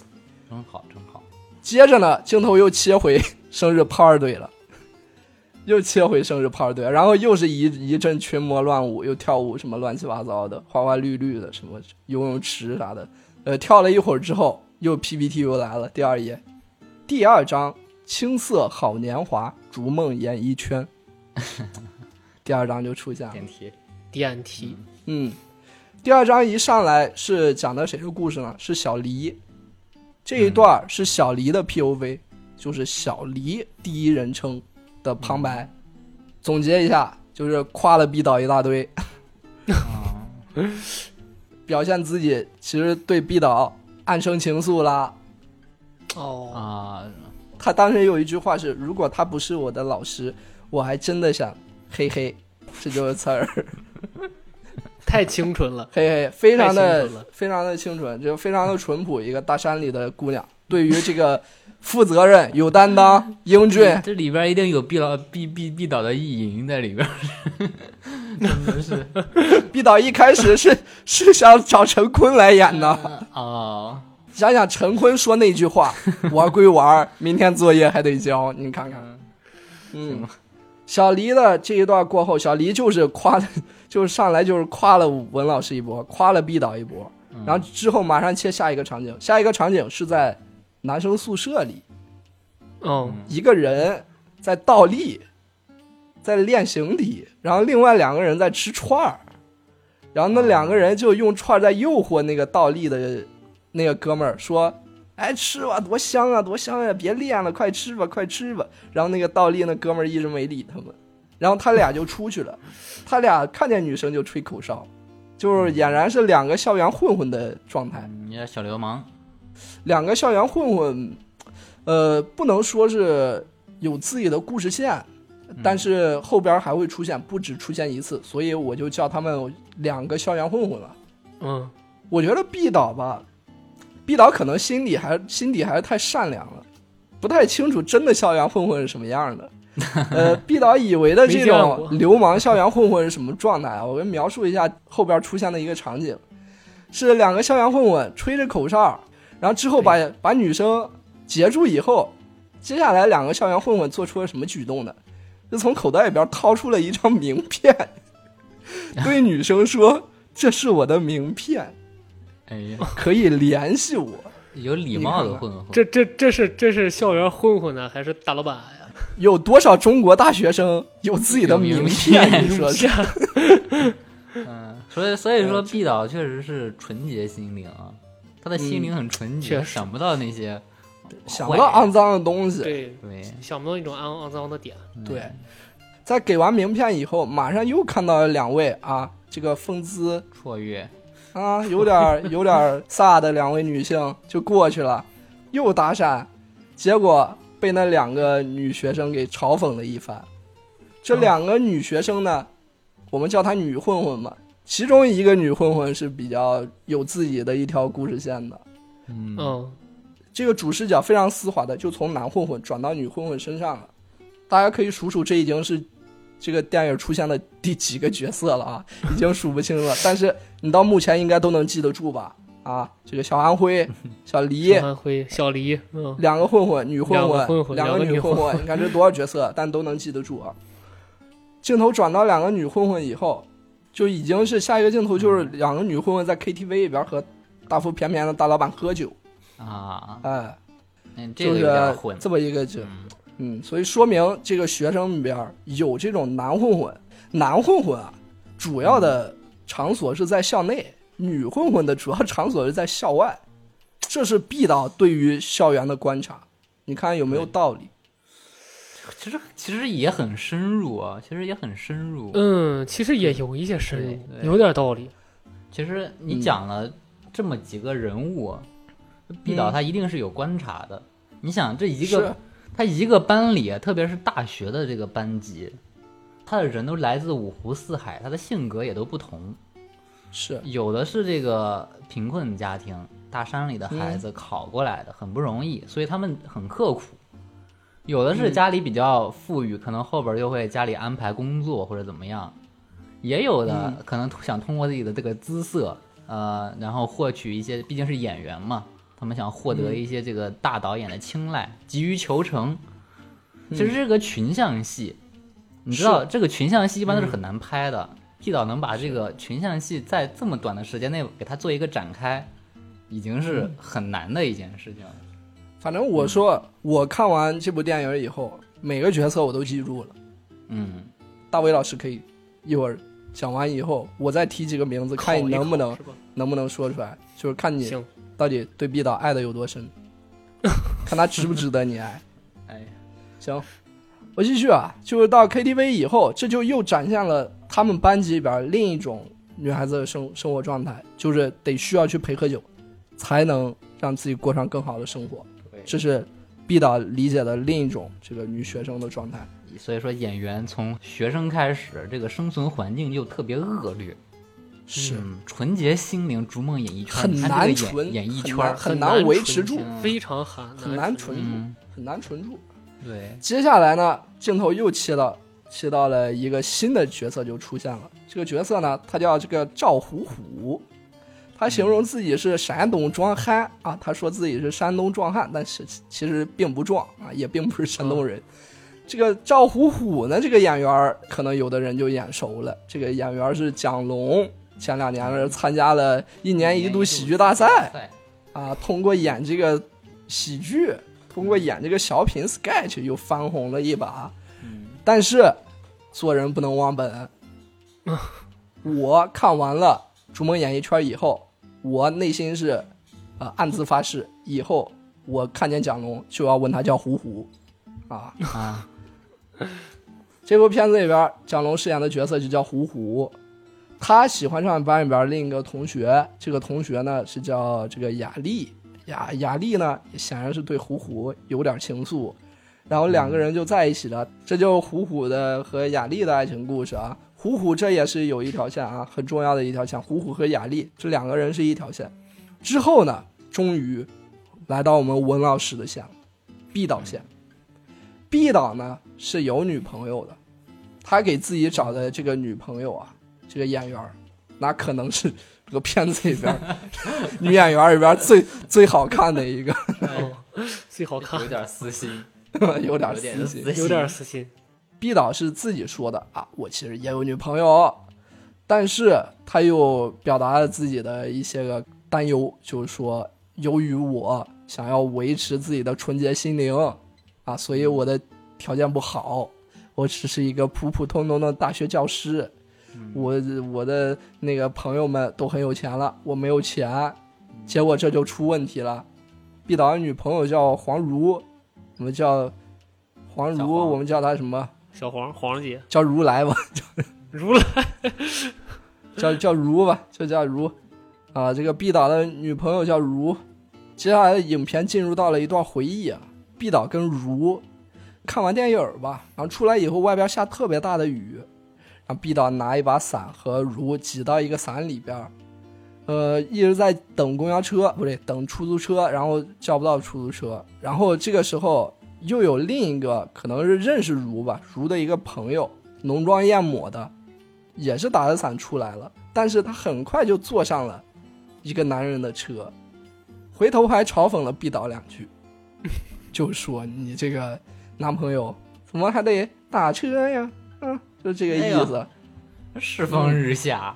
真好，真好。接着呢，镜头又切回生日炮儿队了，又切回生日炮儿队，然后又是一一阵群魔乱舞，又跳舞什么乱七八糟的，花花绿绿的，什么游泳池啥的，呃，跳了一会儿之后，又 PPT 又来了，第二页，第二章青涩好年华，逐梦演艺圈，第二章就出现了，电梯，电梯，嗯，第二章一上来是讲的谁的故事呢？是小黎，这一段是小黎的 POV，、就是小黎第一人称的旁白。总结一下，就是夸了毕导一大堆，啊 表现自己其实对毕导暗生情愫啦。哦，啊，他当时有一句话是：“如果他不是我的老师，我还真的想嘿嘿。”这就是词儿。太清纯了。嘿嘿，非常的清纯了非常的清纯，就非常的淳朴，一个大山里的姑娘，对于这个负责任、有担当、英俊，这里边一定有毕老毕毕毕导的意淫在里边，真的是 毕导一开始是是想找陈坤来演的，啊，想想陈坤说那句话，玩归玩，明天作业还得交，你看看，嗯，小黎的这一段过后，小黎就是夸，就是上来就是夸了文老师一波，夸了毕导一波，然后之后马上切下一个场景，下一个场景是在男生宿舍里，嗯，一个人在倒立，在练形体，然后另外两个人在吃串儿，然后那两个人就用串儿在诱惑那个倒立的那个哥们儿说：“哎，吃吧，多香啊，多香呀、别练了，快吃吧，快吃吧。”然后那个倒立那哥们儿一直没理他们，然后他俩就出去了，他俩看见女生就吹口哨，就是俨然是两个校园混混的状态。你这小流氓，两个校园混混，呃，不能说是有自己的故事线，但是后边还会出现，不止出现一次，所以我就叫他们两个校园混混了。嗯，我觉得毕导吧，毕导可能心里还心底还是太善良了，不太清楚真的校园混混是什么样的。呃，毕导以为的这种流氓校园混混是什么状态啊？我给描述一下后边出现的一个场景，是两个校园混混吹着口哨，然后之后把把女生截住以后，接下来两个校园混混做出了什么举动呢？就从口袋里边掏出了一张名片，对女生说：“这是我的名片。”哎呀，可以联系我。有礼貌的混混，这这这是这是校园混混呢，还是大老板呀？有多少中国大学生有自己的名片？你说是？嗯，所以所以说毕导确实是纯洁心灵啊，他的心灵很纯洁，想不到那些想不到肮脏的东西。对，对，想不到一种肮肮脏的点。对，在给完名片以后，马上又看到了两位啊，这个风姿绰约，啊，有点儿有点儿飒的两位女性就过去了，又搭讪，结果被那两个女学生给嘲讽了一番。这两个女学生呢，我们叫她女混混嘛，其中一个女混混是比较有自己的一条故事线的。嗯嗯，这个主视角非常丝滑的就从男混混转到女混混身上了。大家可以数数，这已经是这个电影出现的第几个角色了啊，已经数不清了。但是你到目前应该都能记得住吧？啊，这个小安徽、小黎小安徽、小黎，嗯，两个混混，女混两个混，两个女混混混，你看这多少角色，但都能记得住啊。镜头转到两个女混混以后，就已经是下一个镜头，就是两个女混混在 KTV 里边和大腹便便的大老板喝酒，啊，哎，嗯，这个就是有点混，这么一个就。嗯嗯，所以说明这个学生里边有这种男混混，男混混啊，主要的场所是在校内，女混混的主要场所是在校外，这是毕导对于校园的观察，你看有没有道理？其实其实也很深入啊，其实也很深入。嗯，其实也有一些深入有点道理。其实你嗯讲了这么几个人物，毕导他一定是有观察的。你想这一个他一个班里，特别是大学的这个班级，他的人都来自五湖四海，他的性格也都不同。是有的是这个贫困家庭，大山里的孩子考过来的，很不容易，所以他们很刻苦。有的是家里比较富裕，可能后边就会家里安排工作或者怎么样。也有的嗯可能想通过自己的这个姿色，呃，然后获取一些，毕竟是演员嘛，他们想获得一些这个大导演的青睐，急于求成。其实这个群像戏，你知道这个群像戏一般都是很难拍的。P 导能把这个群像戏在这么短的时间内给它做一个展开，已经是很难的一件事情了。反正我说，我看完这部电影以后，每个角色我都记住了。嗯，大伟老师可以一会儿讲完以后，我再提几个名字，看你能不能？能不能说出来，就是看你行，到底对毕导爱的有多深，看他值不值得你爱。哎，行，我继续啊，就是到 KTV 以后，这就又展现了他们班级里边另一种女孩子的生生活状态，就是得需要去陪喝酒，才能让自己过上更好的生活。这是毕导理解的另一种这个女学生的状态。所以说演员从学生开始，这个生存环境就特别恶劣。是嗯，纯洁心灵，逐梦演艺圈，很难纯演艺圈很难维持住嗯非常寒，很难存住，嗯，很难存住。对，接下来呢，镜头又切到切到了一个新的角色就出现了。这个角色呢，他叫这个赵虎虎，他形容自己是山东壮汉啊，他说自己是山东壮汉，但是其实并不壮啊，也并不是山东人。这个赵虎虎呢，这个演员可能有的人就眼熟了，这个演员是蒋龙，前两年是参加了一年一度喜剧大赛。啊，通过演这个喜剧，通过演这个小品 sketch 又翻红了一把。嗯，但是做人不能忘本。我看完了《逐梦演艺圈》以后，我内心是呃暗自发誓，以后我看见蒋龙就要问他叫虎虎啊。啊，这部片子里边，蒋龙饰演的角色就叫虎虎，他喜欢上班里边另一个同学，这个同学呢是叫这个雅丽，雅雅丽呢显然是对虎虎有点情愫，然后两个人就在一起了，这就虎虎的和雅丽的爱情故事啊。虎虎这也是有一条线啊，很重要的一条线，虎虎和雅丽这两个人是一条线。之后呢，终于来到我们文老师的线了，毕导线。毕导呢是有女朋友的，他给自己找的这个女朋友啊，这个演员，那可能是这个片子里边 女演员里边最最好看的一个，哦，最好看。有，点私心，有点私心。私心，有点私心。毕导是自己说的啊，我其实也有女朋友，但是他又表达了自己的一些个担忧，就是说，由于我想要维持自己的纯洁心灵啊，所以我的条件不好，我只是一个普普通通的大学教师，我我的那个朋友们都很有钱了，我没有钱，结果这就出问题了。毕导的女朋友叫黄如，我们叫黄如，黄我们叫她什么？小黄黄姐叫如来吧，如来，叫叫如吧，就叫如。啊，这个毕导的女朋友叫如。接下来的影片进入到了一段回忆啊，毕导跟如看完电影吧，然后出来以后外边下特别大的雨，让毕导拿一把伞和如挤到一个伞里边，呃，一直在等公交车，不对，等出租车，然后叫不到出租车，然后这个时候又有另一个可能是认识如吧，如的一个朋友，浓妆艳抹的，也是打着伞出来了，但是他很快就坐上了一个男人的车，回头还嘲讽了毕导两句，就说你这个男朋友怎么还得打车呀？嗯，就这个意思。世风日下，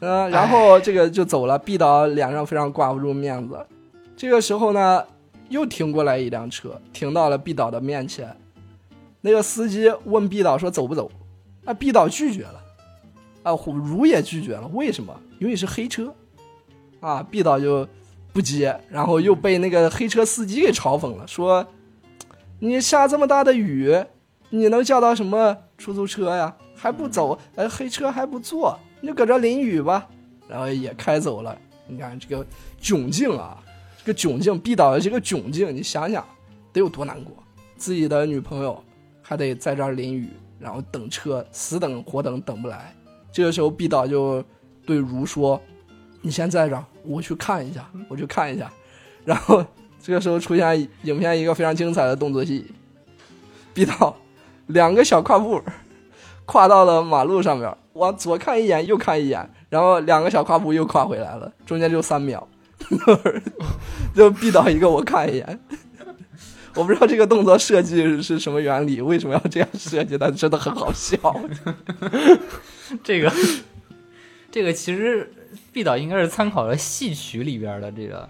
嗯、然后这个就走了，毕导脸上非常挂不住面子。这个时候呢，又停过来一辆车，停到了毕导的面前。那个司机问毕导说走不走？啊，毕导拒绝了。啊，虎如也拒绝了，为什么？因为是黑车，啊，毕导就不接，然后又被那个黑车司机给嘲讽了，说你下这么大的雨，你能叫到什么出租车呀？还不走？哎，黑车还不坐，你就搁这淋雨吧。然后也开走了。你看这个窘境啊，这个窘境，毕导的这个窘境，你想想得有多难过？自己的女朋友还得在这儿淋雨，然后等车，死等活等等不来。这个时候，毕导就对如说：“你先在这儿，我去看一下，我去看一下。”然后这个时候出现影片一个非常精彩的动作戏，毕导两个小跨步 跨到了马路上面，往左看一眼，右看一眼，然后两个小跨步又跨回来了，中间就三秒，就毕导一个我看一眼。我不知道这个动作设计是什么原理，为什么要这样设计？但真的很好笑。这个这个其实毕导应该是参考了戏曲里边的这个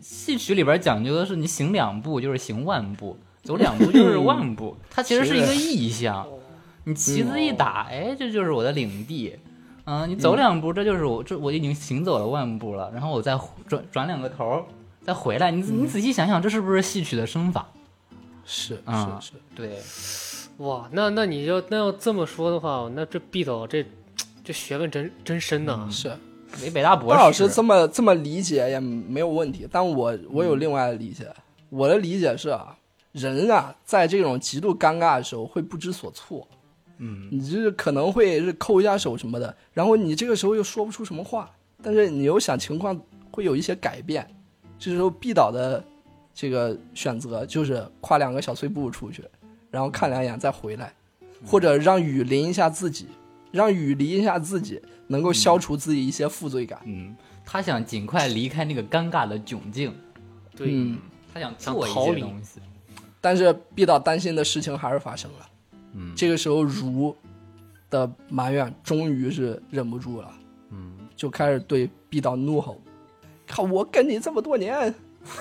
戏曲里边讲究的是你行两步就是行万步，走两步就是 万步，它其实是一个意象。你旗子一打，哎，这就是我的领地。嗯，你走两步，这就是我这我已经行走了万步了，然后我再转转两个头再回来。你你仔细想想，这是不是戏曲的身法？是啊是是，对，哇，那那你要那要这么说的话，那这毕导这这学问真真深呐。是。北北大博士老师这么这么理解也没有问题，但我我有另外的理解，我的理解是啊，人啊，在这种极度尴尬的时候会不知所措，嗯，你就是可能会是抠一下手什么的，然后你这个时候又说不出什么话，但是你又想情况会有一些改变，这时候必导的这个选择就是跨两个小碎步出去，然后看两眼再回来，或者让雨淋一下自己，让雨淋一下自己。能够消除自己一些负罪感。嗯，他想尽快离开那个尴尬的窘境。对，嗯，他想想做一些东西。但是毕导担心的事情还是发生了。嗯，这个时候如的埋怨终于是忍不住了。嗯，就开始对毕导怒吼：“看我跟你这么多年，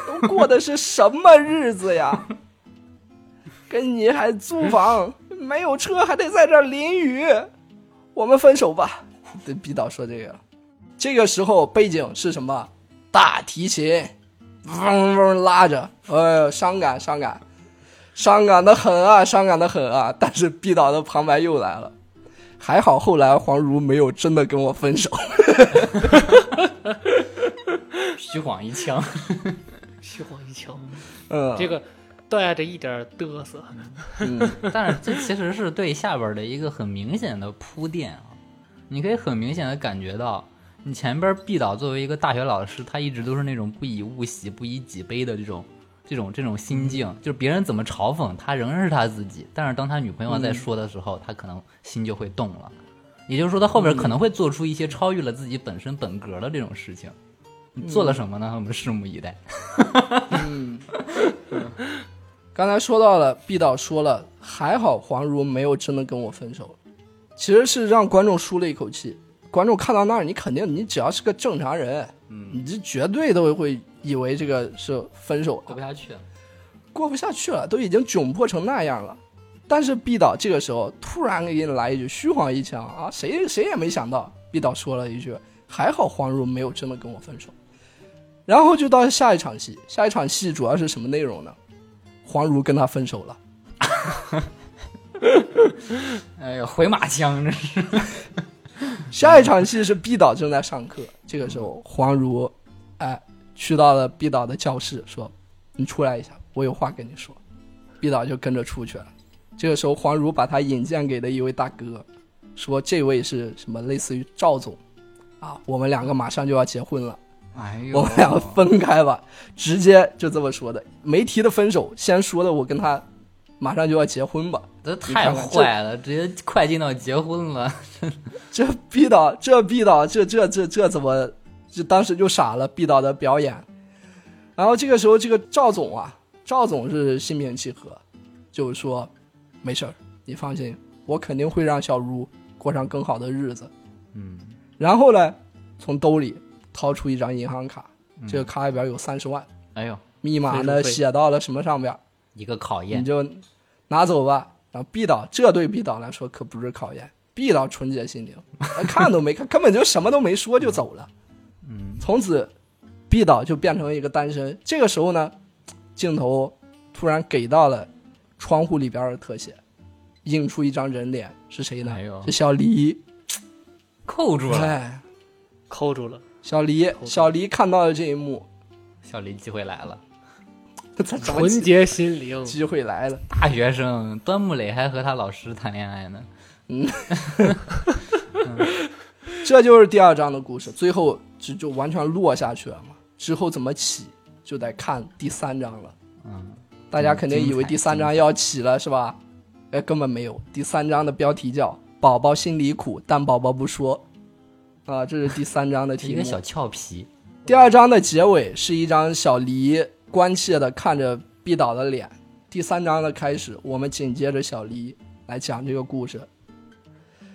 都过的是什么日子呀？跟你还租房，没有车，还得在这儿淋雨。我们分手吧。”对毕导说这个，这个时候背景是什么？大提琴，嗡嗡拉着，哎呦，伤感伤感，伤感的很啊，伤感的很啊！但是毕导的旁白又来了，还好后来黄如没有真的跟我分手，虚晃一枪，虚晃一枪，嗯，这个带着一点嘚瑟。嗯，但是这其实是对下边的一个很明显的铺垫啊。你可以很明显的感觉到，你前边毕导作为一个大学老师，他一直都是那种不以物喜、不以己悲的这种、这种、这种心境，就是别人怎么嘲讽他，仍然是他自己。但是当他女朋友在说的时候，他可能心就会动了。也就是说，他后边可能会做出一些超越了自己本身本格的这种事情。你做了什么呢？我们拭目以待。嗯，刚才说到了，毕导说了，还好黄如没有真的跟我分手，其实是让观众舒了一口气。观众看到那儿，你肯定，你只要是个正常人，嗯，你这绝对都会以为这个是分手了，过不下去了。过不下去了，都已经窘迫成那样了。但是毕导这个时候突然给你来一句虚晃一枪啊，谁谁也没想到，毕导说了一句：“还好黄如没有真的跟我分手。”然后就到下一场戏，下一场戏主要是什么内容呢？黄如跟他分手了。哎呀，回马枪这是。下一场戏是毕导正在上课，这个时候黄如，哎，去到了毕导的教室，说：“你出来一下，我有话跟你说。”毕导就跟着出去了。这个时候黄如把他引荐给了一位大哥，说：“这位是什么？类似于赵总，啊，我们两个马上就要结婚了。”哎呦，我们俩分开吧，直接就这么说的，没提的分手，先说的我跟他马上就要结婚吧，这太坏了，直接快进到结婚了。这毕导，这毕导，这这这这怎么，就当时就傻了。毕导的表演，然后这个时候这个赵总啊，赵总是心平气和，就是说没事儿，你放心，我肯定会让小茹过上更好的日子。嗯，然后呢，从兜里。掏出一张银行卡，这个卡里边有三十万。哎呦，密码呢写到了什么上边？一个考验，你就拿走吧。然后毕导，这对毕导来说可不是考验，毕导纯洁心灵，呃 看都没看，根本就什么都没说就走了。嗯，从此毕导就变成了一个单身。这个时候呢，镜头突然给到了窗户里边的特写，映出一张人脸，是谁呢哎呦？是小黎。扣住了，哎，扣住了。小黎，小黎看到了这一幕，小黎机会来了，纯洁心灵，机会来了？大学生端木磊还和他老师谈恋爱呢。这就是第二章的故事，最后就就完全落下去了嘛。之后怎么起，就得看第三章了。嗯，大家肯定以为第三章要起了是吧？哎，根本没有。第三章的标题叫“宝宝心里苦，但宝宝不说”，啊，这是第三章的 题目。一个小俏皮，第二章的结尾是一张小黎关切的看着毕导的脸。第三章的开始，我们紧接着小黎来讲这个故事。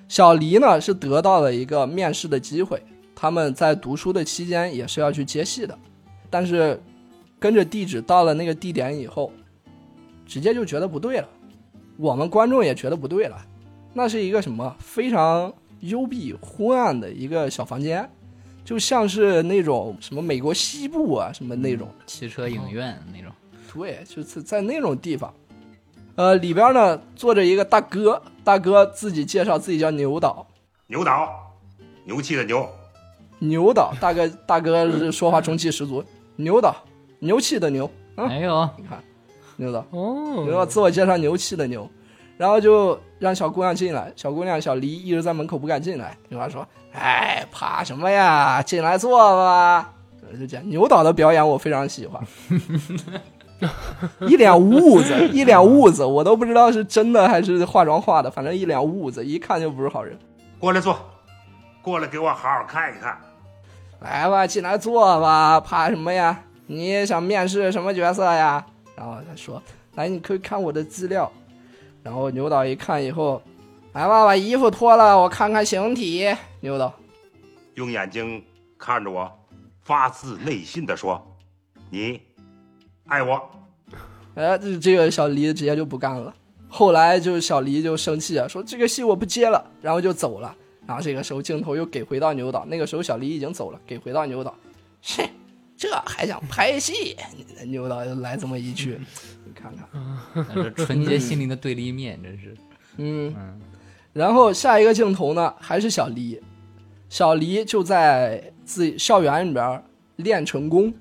小黎呢是得到了一个面试的机会，他们在读书的期间也是要去接戏的，但是跟着地址到了那个地点以后，直接就觉得不对了。我们观众也觉得不对了，那是一个什么非常幽闭昏暗的一个小房间，就像是那种什么美国西部啊什么那种。汽车影院那种。对，就是在那种地方。呃，里边呢坐着一个大哥，大哥自己介绍自己叫牛导，牛导，牛气的牛，牛导大哥 大哥说话中气十足，牛导牛气的牛，嗯，哎呦，你看牛导，哦，牛导自我介绍牛气的牛，然后就让小姑娘进来，小姑娘小黎一直在门口不敢进来，牛导说，哎，怕什么呀，进来坐吧，就这样。牛导的表演我非常喜欢。一脸痦子，一脸痦子，我都不知道是真的还是化妆化的，反正一脸痦子，一看就不是好人。过来坐，过来给我好好看一看。来吧，进来坐吧，怕什么呀？你想面试什么角色呀？然后他说：“来，你可以看我的资料。”然后牛导一看以后，来吧，把衣服脱了，我看看形体。牛导，用眼睛看着我，发自内心的说：“你爱我。哎，这这个小黎直接就不干了。后来就是小黎就生气了，说这个戏我不接了，然后就走了。然后这个时候镜头又给回到牛岛，那个时候小黎已经走了，给回到牛岛，切，这还想拍戏？牛岛又来这么一句，你看看，那是纯洁心灵的对立面，真是。嗯。嗯，然后下一个镜头呢，还是小黎，小黎就在自己校园里边练成功，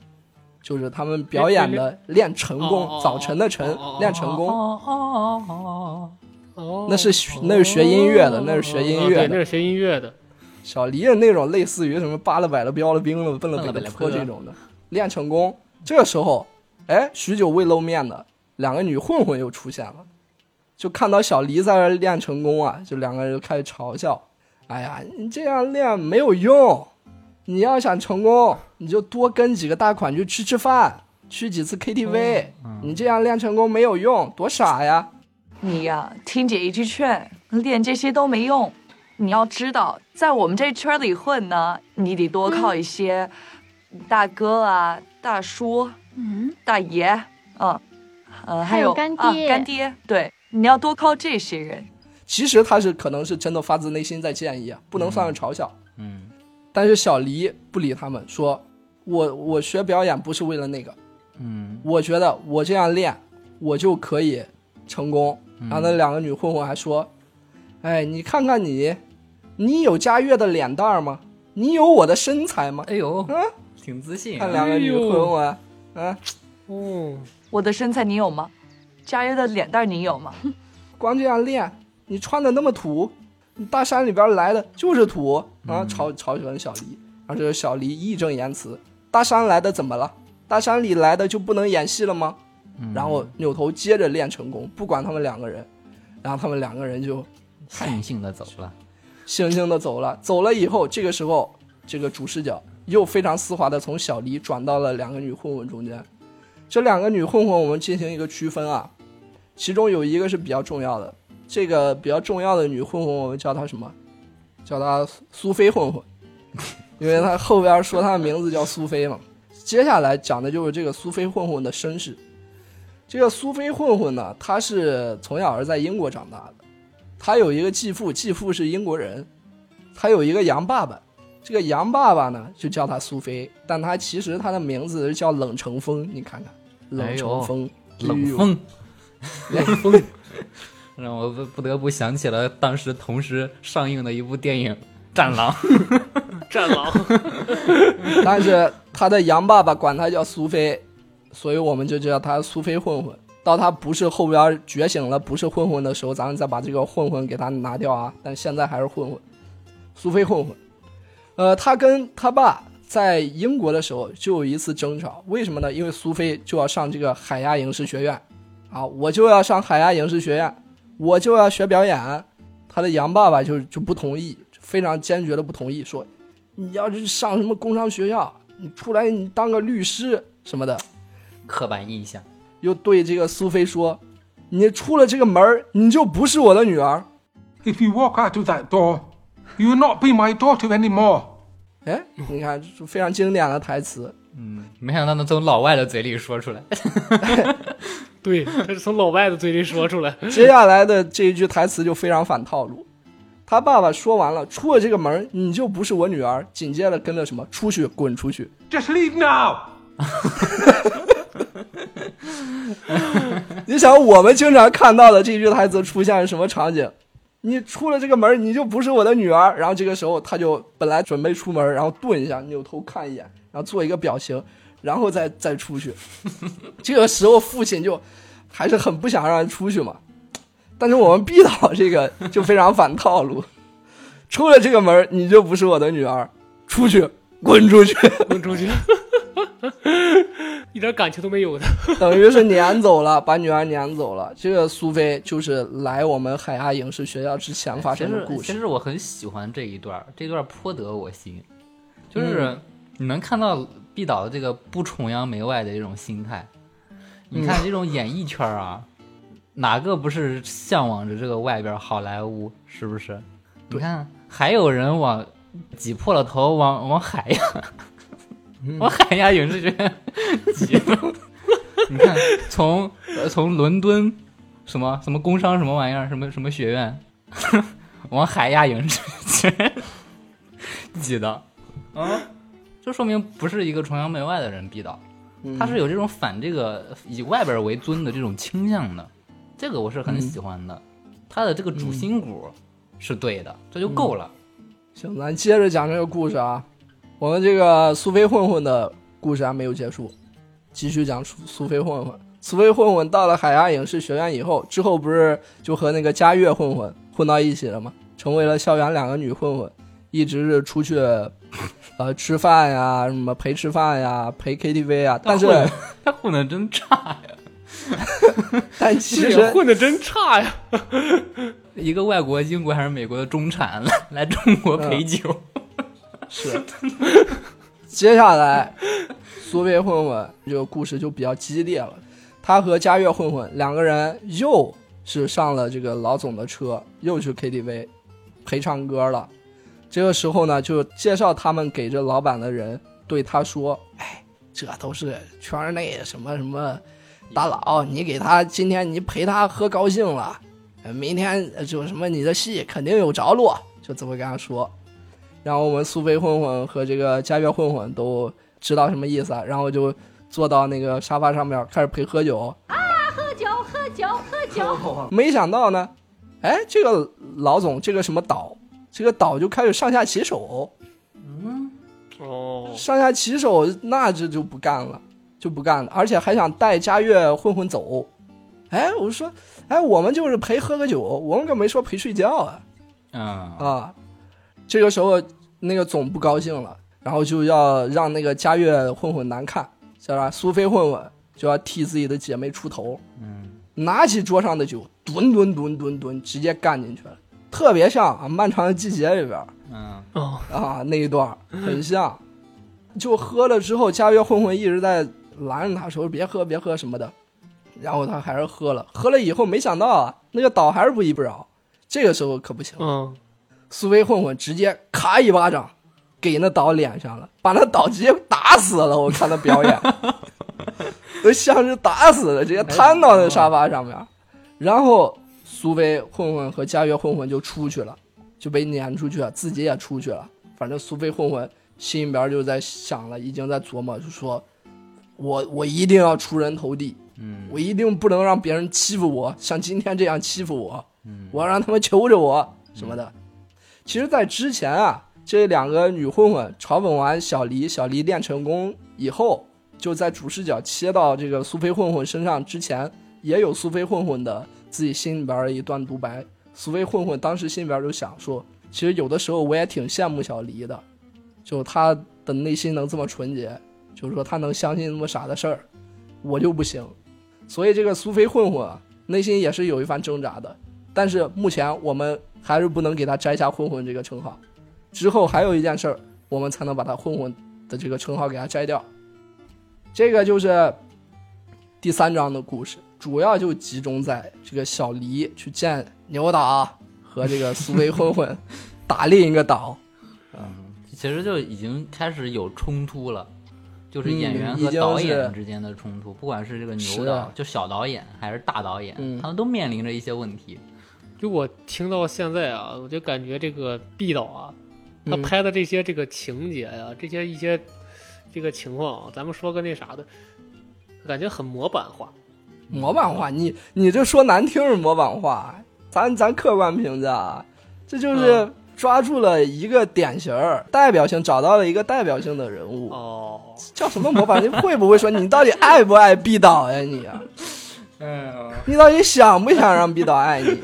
就是他们表演的练成功，哦哦早晨的晨哦哦哦练成功，哦哦哦哦，那是学那是学音乐的，那是学音乐的对，那。是学音乐的。小黎是那种类似于什么扒了百了标了兵了奔了北了奔了北了坡坡这种的，练成功。这个时候，哎，许久未露面的两个女混混又出现了，就看到小黎在这练成功啊，就两个人就开始嘲笑。哎呀，你这样练没有用，你要想成功，你就多跟几个大款去吃吃饭，去几次 KTV，、你这样练成功没有用，多傻呀！你呀、听姐一句劝，练这些都没用。你要知道，在我们这圈里混呢，你得多靠一些大哥啊、大叔、嗯，大爷，嗯，呃，还有有干爹啊干爹，对，你要多靠这些人。其实他是可能是真的发自内心在建议啊，不能算是嘲笑。嗯，但是小黎不理他们，说：“我我学表演不是为了那个，嗯，我觉得我这样练，我就可以成功。然后那两个女混混还说：“哎，你看看你，你有佳悦的脸蛋儿吗？你有我的身材吗？哎呦，嗯，挺自信、啊。看两个女混混，嗯，哦，我的身材你有吗？佳悦的脸蛋你有吗？光这样练，你穿的那么土，你大山里边来的就是土啊！嘲嘲讽小黎，然后这个小黎义正言辞：大山来的怎么了？大山里来的就不能演戏了吗？然后扭头接着练成功，不管他们两个人，然后他们两个人就悻悻的走了。悻悻的走了。走了以后，这个时候，这个主视角又非常丝滑的从小黎转到了两个女混混中间。这两个女混混，我们进行一个区分啊，其中有一个是比较重要的，这个比较重要的女混混，我们叫她什么？叫她苏菲混混，因为她后边说她的名字叫苏菲嘛。接下来讲的就是这个苏菲混混的身世。这个苏菲混混呢，他是从小是在英国长大的，他有一个继父，继父是英国人，他有一个洋爸爸，这个洋爸爸呢就叫他苏菲，但他其实他的名字叫冷成风，你看看，冷成风，冷风，冷风，让我不不得不想起了当时同时上映的一部电影《战狼》。战狼，但是他的洋爸爸管他叫苏菲，所以我们就叫他苏菲混混。到他不是后边觉醒了，不是混混的时候，咱们再把这个混混给他拿掉啊。但现在还是混混，苏菲混混。呃，他跟他爸在英国的时候就有一次争吵，为什么呢？因为苏菲就要上这个海牙影视学院，啊，我就要上海牙影视学院，我就要学表演。他的洋爸爸就就不同意，非常坚决的不同意，说你要是上什么工商学校，你出来你当个律师什么的，刻板印象。又对这个苏菲说：“你出了这个门儿，你就不是我的女儿。If you walk out of that door, you will not be my daughter anymore. 哎，你看，非常经典的台词。嗯，没想到能从老外的嘴里说出来。对，他是从老外的嘴里说出来。接下来的这一句台词就非常反套路。他爸爸说完了，出了这个门儿，你就不是我女儿。紧接着跟着什么？出去，滚出去。Just leave now. 你想，我们经常看到的这句台词出现是什么场景？你出了这个门，你就不是我的女儿。然后这个时候，他就本来准备出门，然后顿一下，扭头看一眼，然后做一个表情，然后再再出去。这个时候，父亲就还是很不想让人出去嘛。但是我们毕导这个就非常反套路，出了这个门，你就不是我的女儿，出去，滚出去，滚出去。一点感情都没有的，等于是撵走了，把女儿撵走了。这个苏菲就是来我们海牙影视学校之前发生的故事。其实我很喜欢这一段，这段颇得我心，就是你能看到毕导的这个不崇洋媚外的这种心态。你看这种演艺圈啊，哪个不是向往着这个外边好莱坞？是不是？你看还有人往挤破了头往往海呀。往海牙影视学院挤，你看，从呃从伦敦什么什么工商什么玩意儿，什么什么学院，往海牙影视学院 挤的，啊，这说明不是一个崇洋媚外的人逼的，他是有这种反这个以外边为尊的这种倾向的，这个我是很喜欢的，他的这个主心骨是对的，这就够了。行，咱接着讲这个故事啊。我们这个苏菲混混的故事还没有结束，继续讲苏苏菲混混。苏菲混混到了海牙影视学院以后，之后不是就和那个佳悦混混混到一起了吗？成为了校园两个女混混，一直是出去，呃，吃饭呀，什么陪吃饭呀，陪 KTV 啊。但是他混的真差呀，但其实混的真差呀。一个外国英国还是美国的中产来来中国陪酒。嗯是，接下来苏北混混这个故事就比较激烈了。他和佳悦混混两个人又是上了这个老总的车，又去 KTV 陪唱歌了。这个时候呢，就介绍他们给这老板的人对他说：“哎，这都是圈内什么什么大佬，你给他今天你陪他喝高兴了，明天就什么你的戏肯定有着落。”就这么跟他说。然后我们苏菲混混和这个佳悦混混都知道什么意思，然后就坐到那个沙发上面开始陪喝酒啊，喝酒喝酒喝酒。没想到呢，哎，这个老总这个什么岛，这个岛就开始上下其手。嗯，哦，上下其手，那这就不干了，就不干了，而且还想带佳悦混混走。哎，我说，哎，我们就是陪喝个酒，我们可没说陪睡觉啊。啊啊。这个时候，那个总不高兴了，然后就要让那个嘉悦混混难看，叫啥？苏菲混混就要替自己的姐妹出头，嗯，拿起桌上的酒，吨吨吨吨吨，直接干进去了，特别像《啊、漫长的季节》里边，嗯哦啊那一段很像。就喝了之后，嘉悦混混一直在拦着他说别喝别喝什么的，然后他还是喝了，喝了以后没想到啊，那个岛还是不依不饶，这个时候可不行，嗯。苏菲混混直接咔一巴掌给那岛脸上了，把那岛直接打死了。我看他表演，都像是打死了，直接瘫到那沙发上面。然后苏菲混混和佳悦混混就出去了，就被撵出去了，自己也出去了。反正苏菲混混心里边就在想了，已经在琢磨，就说：“我我一定要出人头地，嗯，我一定不能让别人欺负我，像今天这样欺负我，嗯我要让他们求着我什么的。其实，在之前啊，这两个女混混嘲讽完小黎，小黎练成功以后，就在主视角切到这个苏菲混混身上之前，也有苏菲混混的自己心里边的一段独白。苏菲混混当时心里边就想说，其实有的时候我也挺羡慕小黎的，就她的内心能这么纯洁，就是说她能相信那么傻的事儿，我就不行。所以这个苏菲混混，内心也是有一番挣扎的。但是目前我们还是不能给他摘下混混这个称号，之后还有一件事儿，我们才能把他混混的这个称号给他摘掉。这个就是第三章的故事，主要就集中在这个小黎去见牛岛和这个苏菲混混打另一个岛。嗯其实就已经开始有冲突了，就是演员和导演之间的冲突，不管是这个牛导，就小导演还是大导演，嗯他们都面临着一些问题。就我听到现在啊，我就感觉这个毕导啊，他嗯拍的这些这个情节呀、这些一些这个情况啊，咱们说个那啥的，感觉很模板化。模板化，你你这说难听是模板化，咱咱客观评价，这就是抓住了一个典型儿、代表性，找到了一个代表性的人物。哦，叫什么模板？你会不会说你到底爱不爱毕导呀你啊？嗯，你到底想不想让毕导爱你？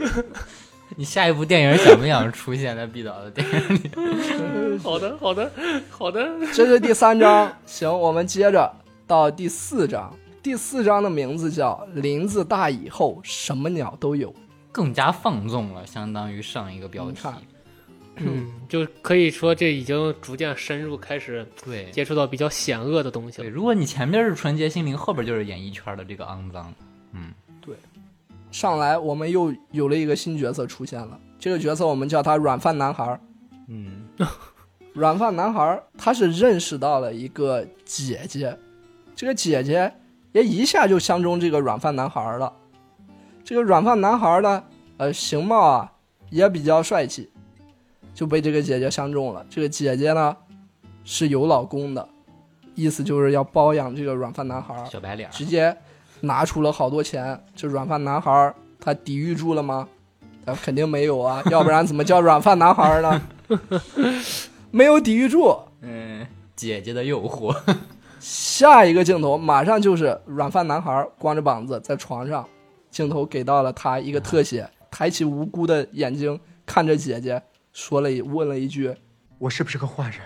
你下一部电影想不想出现在毕导的电影里？好的，好的，好的。这是第三章，行，我们接着到第四章。第四章的名字叫“林子大以后，什么鸟都有更加放纵了，相当于上一个标题。嗯，就可以说这已经逐渐深入，开始对接触到比较险恶的东西对，了。如果你前面是纯洁心灵，后边就是演艺圈的这个肮脏。嗯，”。对上来，我们又有了一个新角色出现了。这个角色我们叫他软饭男孩儿。嗯，软饭男孩儿他是认识到了一个姐姐，这个姐姐也一下就相中这个软饭男孩儿了。这个软饭男孩儿呢，呃，形貌啊也比较帅气，就被这个姐姐相中了。这个姐姐呢是有老公的，意思就是要包养这个软饭男孩儿。小白脸，直接拿出了好多钱。这软饭男孩儿他抵御住了吗？他肯定没有啊，要不然怎么叫软饭男孩儿呢？没有抵御住。嗯，姐姐的诱惑。下一个镜头马上就是软饭男孩儿光着膀子在床上，镜头给到了他一个特写，抬起无辜的眼睛看着姐姐，说了一问了一句我是不是个坏人？：“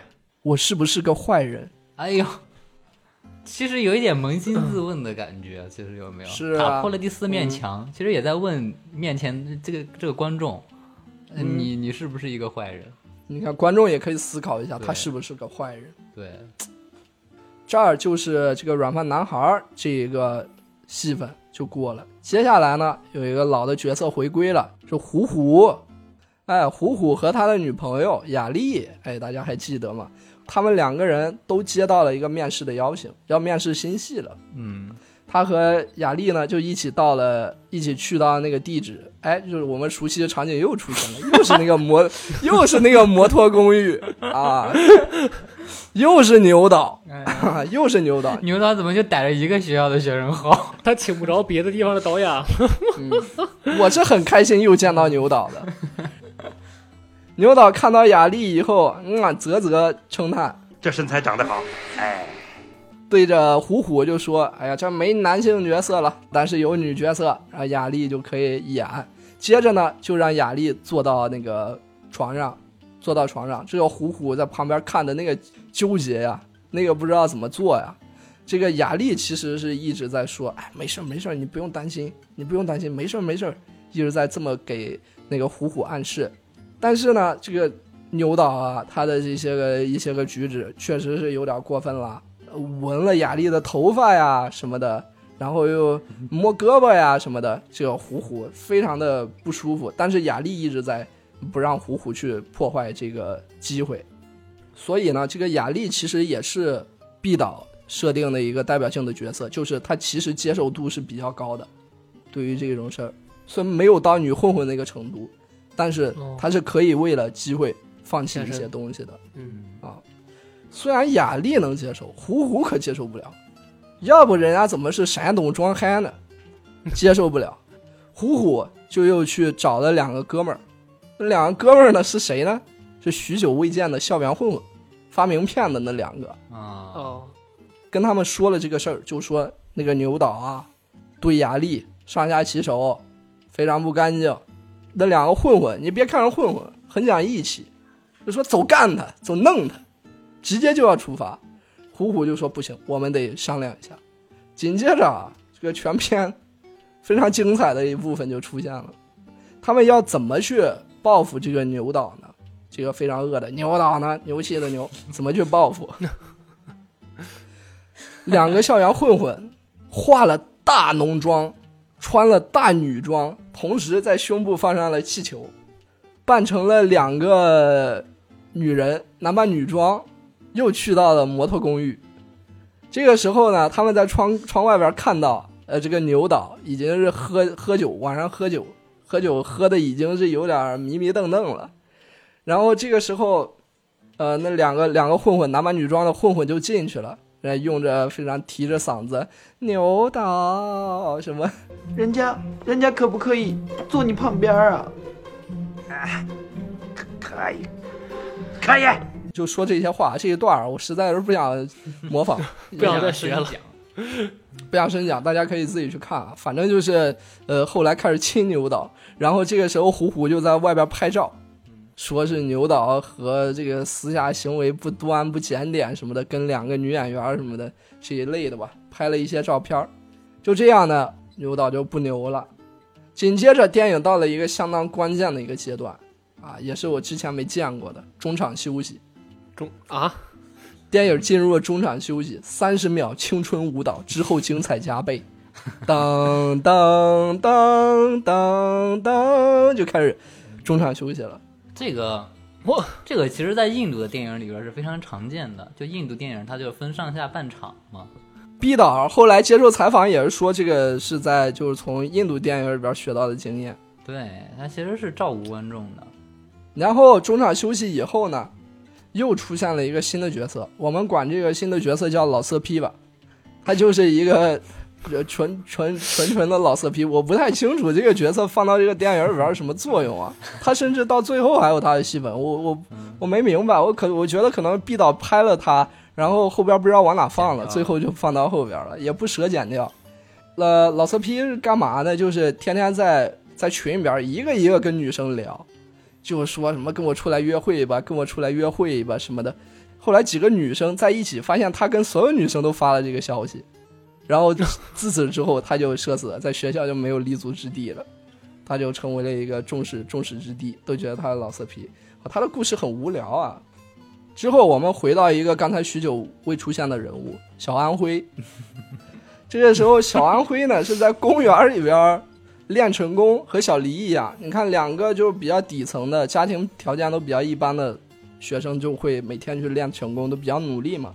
我是不是个坏人哎呦，其实有一点扪心自问的感觉，其实有没有？是啊打破了第四面墙，其实也在问面前这个这个观众，你你是不是一个坏人？？”你看，观众也可以思考一下，他是不是个坏人。对，这儿就是这个软饭男孩儿这个戏份就过了。接下来呢，有一个老的角色回归了，是虎虎。哎，虎虎和他的女朋友雅丽，哎，大家还记得吗？他们两个人都接到了一个面试的邀请，要面试新戏了。嗯，他和雅丽呢就一起到了，一起去到那个地址，哎，就是我们熟悉的场景又出现了，又是那个摩，又是那个摩托公寓啊，又是牛岛，又是牛导，牛导怎么就逮着一个学校的学生好？他请不着别的地方的导演了。我是很开心又见到牛导的。牛导看到雅丽以后，嗯啊，啧啧称叹，这身材长得好，哎，对着虎虎就说：“哎呀，这没男性角色了，但是有女角色，然后雅丽就可以演。”接着呢，就让雅丽坐到那个床上，坐到床上，这个虎虎在旁边看的那个纠结呀，那个不知道怎么做呀。这个雅丽其实是一直在说：“哎，没事儿没事儿，你不用担心，你不用担心，没事儿没事儿。”一直在这么给那个虎虎暗示。但是呢，这个牛导啊，他的这些个一些个举止确实是有点过分了，闻了雅丽的头发呀什么的，然后又摸胳膊呀什么的，这个虎虎非常的不舒服。但是雅丽一直在不让虎虎去破坏这个机会，所以呢，这个雅丽其实也是毕导设定的一个代表性的角色，就是她其实接受度是比较高的，对于这种事儿。虽然没有到女混混那个程度，但是哦他是可以为了机会放弃一些东西的。嗯啊，虽然雅丽能接受，虎虎可接受不了。要不人家怎么是山东壮汉呢？接受不了，虎虎就又去找了两个哥们儿。那两个哥们儿呢是谁呢？是许久未见的校园混混，发名片的那两个。啊，哦，跟他们说了这个事儿，就说那个牛导啊，对雅丽上下其手，非常不干净。那两个混混，你别看人混混，很讲义气，就说走干他，走弄他，直接就要出发。虎虎就说不行，我们得商量一下。紧接着啊，这个全篇非常精彩的一部分就出现了，他们要怎么去报复这个牛岛呢？这个非常恶的牛岛呢，牛气的牛，怎么去报复？两个校园混混化了大浓妆，穿了大女装，同时在胸部放上了气球，扮成了两个女人，男扮女装，又去到了摩托公寓。这个时候呢，他们在窗窗外边看到，呃，这个牛岛已经是喝喝酒，晚上喝酒，喝酒喝的已经是有点迷迷瞪瞪了。然后这个时候，呃，那两个两个混混，男扮女装的混混就进去了。呃，用着非常提着嗓子，牛岛什么？人家人家可不可以坐你旁边啊？啊，可可以，可以。就说这些话，这一段儿我实在是不想模仿，不想再学了，不想深讲，大家可以自己去看啊。反正就是，呃，后来开始亲牛岛，然后这个时候虎虎就在外边拍照，说是牛导和这个私下行为不端、不检点什么的，跟两个女演员什么的这一类的吧，拍了一些照片儿。就这样呢，牛导就不牛了。紧接着，电影到了一个相当关键的一个阶段，啊，也是我之前没见过的中场休息。中啊，电影进入了中场休息，三十秒青春舞蹈之后精彩加倍，当当当当当，就开始中场休息了。这个 我这个其实，在印度的电影里边是非常常见的，就印度电影它就分上下半场嘛。毕导后来接受采访也是说，这个是在就是从印度电影里边学到的经验。对他其实是照顾观众的。然后中场休息以后呢？又出现了一个新的角色，我们管这个新的角色叫老色批吧，他就是一个纯纯纯纯的老色批。我不太清楚这个角色放到这个电影里边是什么作用啊？他甚至到最后还有他的戏份，我我我没明白，我可我觉得可能毕导拍了他，然后后边不知道往哪放了，最后就放到后边了，也不舍剪掉。呃，老色批是干嘛呢？就是天天在在群里边一个一个跟女生聊。就说什么跟我出来约会吧，跟我出来约会吧什么的。后来几个女生在一起，发现他跟所有女生都发了这个消息，然后自此之后他就社死了，在学校就没有立足之地了，他就成为了一个众矢众矢之的，都觉得他是老色批。他的故事很无聊啊。之后我们回到一个刚才许久未出现的人物小安徽，这个时候小安徽呢是在公园里边。练成功和小黎一样，你看两个就是比较底层的家庭条件都比较一般的学生，就会每天去练成功，都比较努力嘛。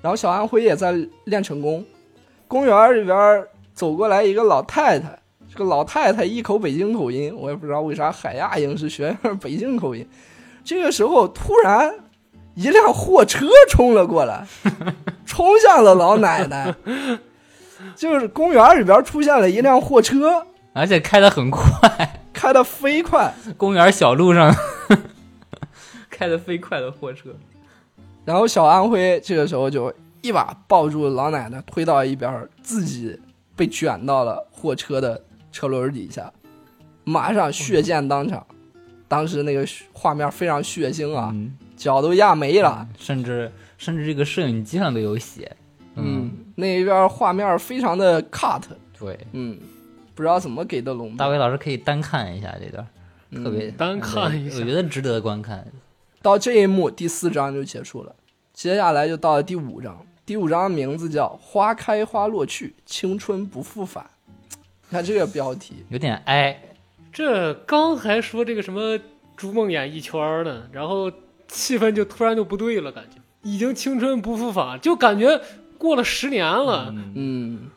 然后小安徽也在练成功。公园里边走过来一个老太太，这个老太太一口北京口音，我也不知道为啥海亚影视学院北京口音。这个时候突然一辆货车冲了过来，冲向了老奶奶，就是公园里边出现了一辆货车。而且开得很快，开得飞快，公园小路上 开的飞快的货车。然后小安徽这个时候就一把抱住老奶奶，推到一边，自己被卷到了货车的车轮底下，马上血溅当场。当时那个画面非常血腥啊，嗯、脚都压没了，甚至甚至这个摄影机上都有血。嗯，那边画面非常的 cut。对，嗯。不知道怎么给的龙。大伟老师可以单看一下这段，特别单看一下，我觉得值得观看。到这一幕，第四章就结束了，接下来就到了第五章。第五章的名字叫“花开花落去，青春不复返”。你看这个标题，有点哀。这刚还说这个什么逐梦演艺圈呢，然后气氛就突然就不对了，感觉已经青春不复返，就感觉过了十年了。嗯。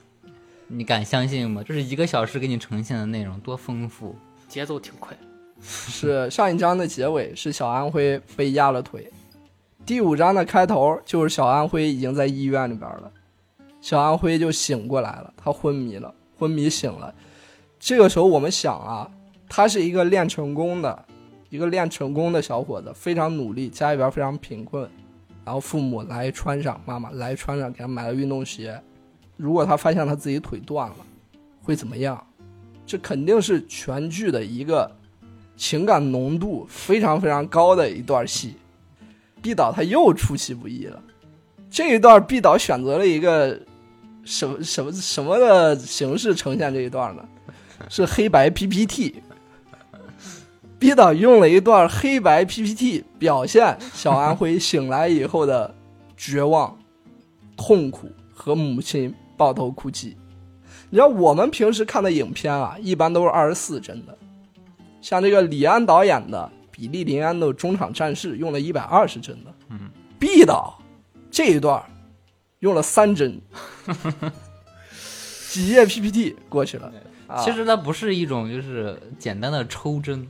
你敢相信吗？这是一个小时给你呈现的内容多丰富，节奏挺快。是上一章的结尾是小安徽被压了腿，第五章的开头就是小安徽已经在医院里边了，小安徽就醒过来了，他昏迷了，昏迷醒了。这个时候我们想啊，他是一个练成功的，一个练成功的小伙子，非常努力，家里边非常贫困，然后父母来穿上，妈妈来穿上，给他买了运动鞋。如果他发现他自己腿断了，会怎么样？这肯定是全剧的一个情感浓度非常非常高的一段戏。毕导他又出其不意了，这一段毕导选择了一个什么什么什么的形式呈现这一段呢？是黑白 PPT。毕导用了一段黑白 PPT 表现小安徽醒来以后的绝望、痛苦和母亲抱头哭泣。你知道我们平时看的影片啊，一般都是二十四帧的，像这个李安导演的《比利林安的中场战事》用了一百二十帧的，嗯，毕导这一段用了三帧，几页 PPT 过去了。啊其实它不是一种就是简单的抽帧，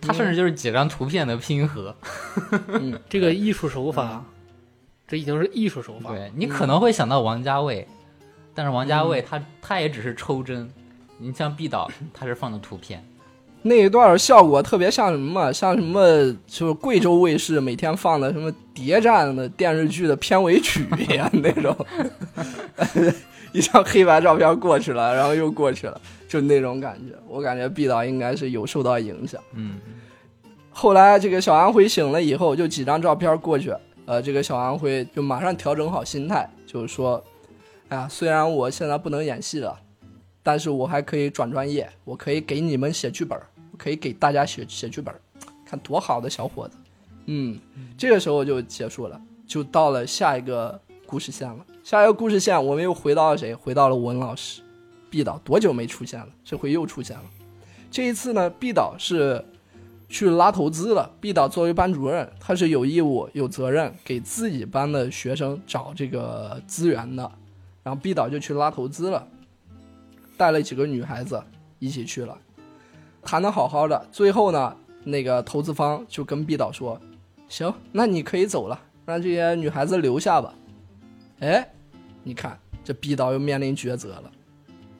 它甚至就是几张图片的拼合。嗯，这个艺术手法，这已经是艺术手法。对你可能会想到王家卫，但是王家卫他他也只是抽帧，你像毕导他是放的图片。那一段效果特别像什么？像什么？就是贵州卫视每天放的什么谍战的电视剧的片尾曲一样那种，一张黑白照片过去了，然后又过去了，就那种感觉。我感觉毕导应该是有受到影响。嗯，后来这个小安徽醒了以后，就几张照片过去，呃，这个小安徽就马上调整好心态，就是说，哎呀，虽然我现在不能演戏了，但是我还可以转专业，我可以给你们写剧本，可以给大家写写剧本，看多好的小伙子。嗯，这个时候就结束了，就到了下一个故事线了。下一个故事线，我们又回到了谁？回到了文老师。毕导多久没出现了？这回又出现了。这一次呢，毕导是去拉投资了。毕导作为班主任，他是有义务、有责任给自己班的学生找这个资源的。然后毕导就去拉投资了，带了几个女孩子一起去了，谈的好好的。最后呢，那个投资方就跟毕导说：“行，那你可以走了，让这些女孩子留下吧。”哎，你看这毕导又面临抉择了。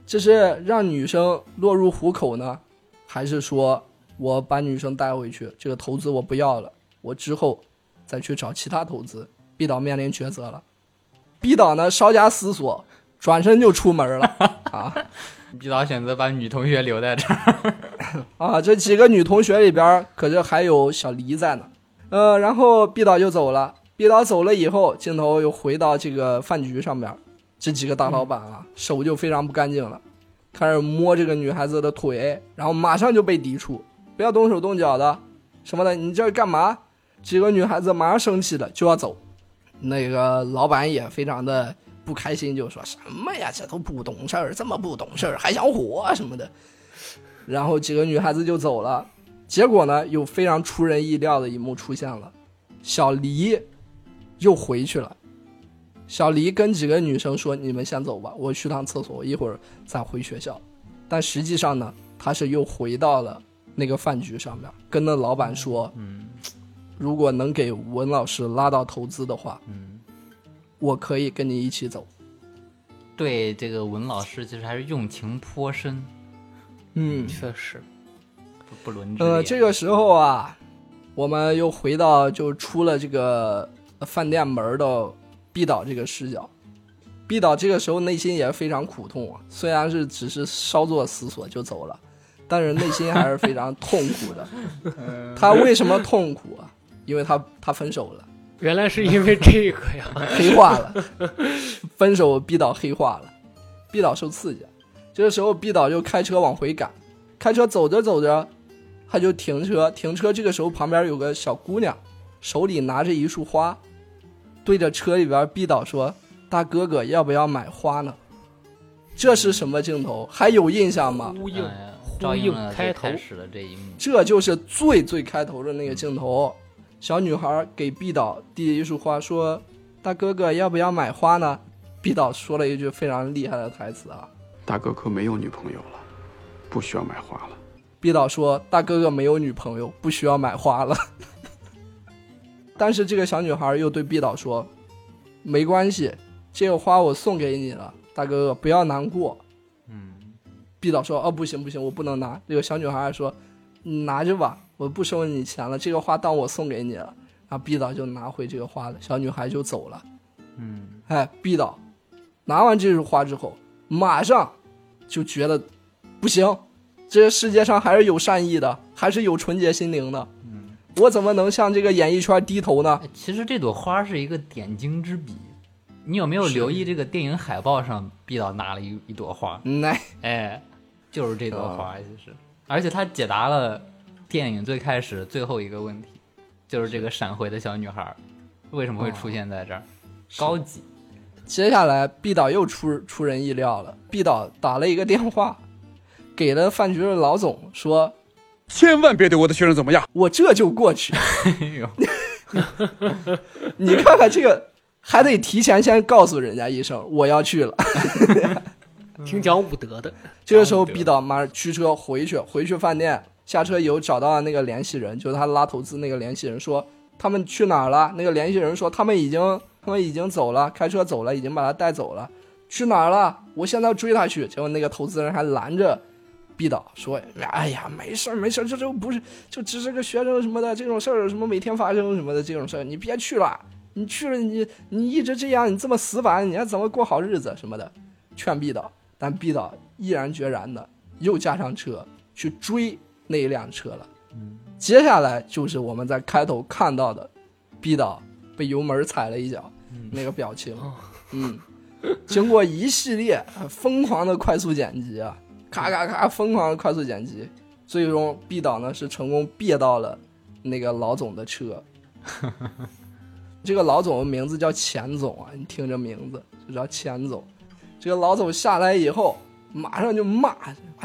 这是让女生落入虎口呢，还是说我把女生带回去，这个投资我不要了，我之后再去找其他投资？毕导面临抉择了。毕导呢稍加思索，转身就出门了啊毕导选择把女同学留在这儿。啊！这几个女同学里边，可是还有小黎在呢。呃，然后毕导就走了。毕导走了以后，镜头又回到这个饭局上面，这几个大老板啊，手就非常不干净了，开始摸这个女孩子的腿，然后马上就被抵触，不要动手动脚的，什么的，你这干嘛？几个女孩子马上生气了，就要走。那个老板也非常的不开心，就说什么呀，这都不懂事儿，这么不懂事儿还想火什么的。然后几个女孩子就走了，结果呢，有非常出人意料的一幕出现了，小黎又回去了。小黎跟几个女生说：“你们先走吧，我去趟厕所，我一会儿再回学校。”但实际上呢，他是又回到了那个饭局上面，跟那老板说：“嗯，如果能给文老师拉到投资的话，嗯，我可以跟你一起走。对这个文老师其实还是用情颇深，”嗯，确实。不不伦之呃，这个时候啊，我们又回到就出了这个饭店门的毕导这个视角。毕导这个时候内心也是非常苦痛啊，虽然是只是稍作思索就走了，但是内心还是非常痛苦的。他为什么痛苦啊？因为他他分手了，原来是因为这个呀，黑化了，分手毕导黑化了，毕导受刺激了。这个时候毕导就开车往回赶，开车走着走着，他就停车，停车。这个时候旁边有个小姑娘，手里拿着一束花，对着车里边毕导说：“大哥哥，要不要买花呢？”这是什么镜头？还有印象吗？呼应呼应开头开始的这一幕。这就是最最开头的那个镜头。小女孩给毕导递一束花，说：“大哥哥，要不要买花呢？”毕导说了一句非常厉害的台词啊，大哥哥没有女朋友了，不需要买花了。毕导说：“大哥哥没有女朋友，不需要买花了。”但是这个小女孩又对毕导说：“没关系，这个花我送给你了，大哥哥不要难过。”嗯，毕导说：“哦，不行不行，我不能拿。”这个小女孩说：“你拿着吧，我不收你钱了，这个花当我送给你了。”然后毕导就拿回这个花了，小女孩就走了。嗯，哎，毕导拿完这束花之后，马上就觉得不行，这个世界上还是有善意的，还是有纯洁心灵的。嗯，我怎么能向这个演艺圈低头呢？其实这朵花是一个点睛之笔。你有没有留意这个电影海报上，毕导拿了一一朵花？哎哎，就是这朵花，其实，而且他解答了电影最开始最后一个问题，就是这个闪回的小女孩为什么会出现在这儿？高级。接下来，毕导又出出人意料了。毕导打了一个电话，给了饭局的老总，说：“千万别对我的学生怎么样，我这就过去。哎呦，你看看这个，还得提前先告诉人家一声我要去了，挺讲武德的。这个时候，毕导马上驱车回去，回去饭店下车以后找到了那个联系人，就是他拉投资那个联系人，说他们去哪儿了？那个联系人说他们已经。他们已经走了，开车走了，已经把他带走了，去哪儿了？我现在要追他去。结果那个投资人还拦着毕导说：“哎呀，没事儿，没事儿，这这不是就只是个学生什么的这种事儿，什么每天发生什么的这种事儿，你别去了，你去了你你一直这样，你这么死板，你还怎么过好日子什么的？”劝毕导，但毕导毅然决然的又加上车去追那一辆车了。接下来就是我们在开头看到的毕导被油门踩了一脚。那个表情，嗯，经过一系列疯狂的快速剪辑啊，咔咔咔，疯狂的快速剪辑，最终毕导呢是成功别到了那个老总的车。这个老总的名字叫钱总啊，你听这名字就叫钱总。这个老总下来以后，马上就骂，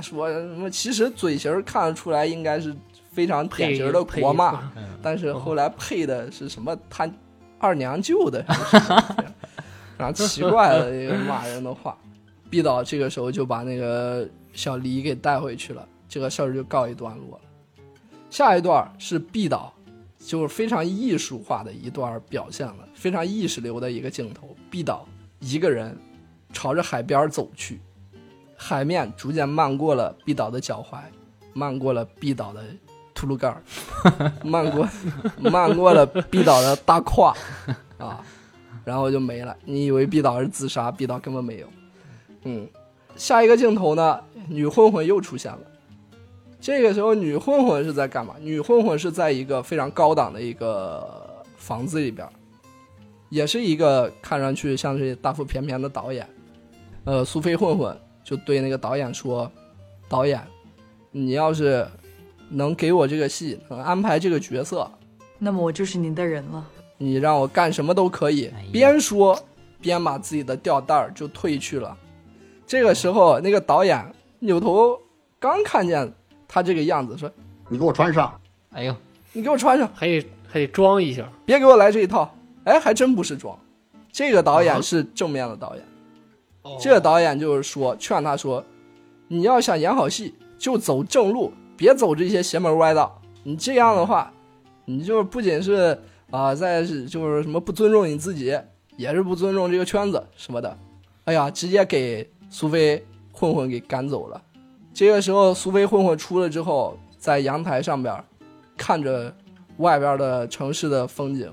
说什么？其实嘴型看得出来应该是非常典型的国骂，但是后来配的是什么？他。二娘舅的，然后奇怪的一个骂人的话。毕导这个时候就把那个小黎给带回去了，这个事儿就告一段落了。下一段是毕导，就是非常艺术化的一段表现了，非常意识流的一个镜头。毕导一个人朝着海边走去，海面逐渐漫过了毕导的脚踝，漫过了毕导的。秃噜盖儿，漫过，漫过了毕导的大胯，啊，然后就没了。你以为毕导是自杀，毕导根本没有。嗯，下一个镜头呢，女混混又出现了。这个时候，女混混是在干嘛？女混混是在一个非常高档的一个房子里边，也是一个看上去像是大腹便便的导演。呃，苏菲混混就对那个导演说：“导演，你要是……”能给我这个戏，能安排这个角色，那么我就是您的人了。你让我干什么都可以。边说边把自己的吊带儿就褪去了。这个时候，那个导演扭头刚看见他这个样子，说：“你给我穿上。”哎呦，你给我穿上，还得还得装一下，别给我来这一套。哎，还真不是装，这个导演是正面的导演。这个导演就是说，劝他说：“你要想演好戏，就走正路。”别走这些邪门歪道，你这样的话，你就不仅是啊，在就是什么不尊重你自己，也是不尊重这个圈子什么的。哎呀，直接给苏菲混混给赶走了。这个时候，苏菲混混出了之后，在阳台上边看着外边的城市的风景，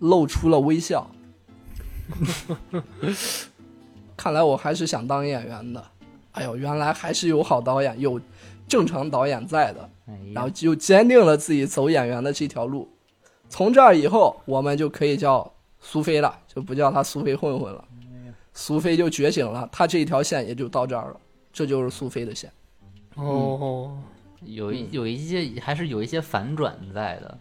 露出了微笑。看来我还是想当演员的。哎呦，原来还是有好导演有。正常导演在的，然后就坚定了自己走演员的这条路。从这儿以后，我们就可以叫苏菲了，就不叫他苏菲混混了。苏菲就觉醒了，他这一条线也就到这儿了，这就是苏菲的线。哦，有一有一些还是有一些反转在的。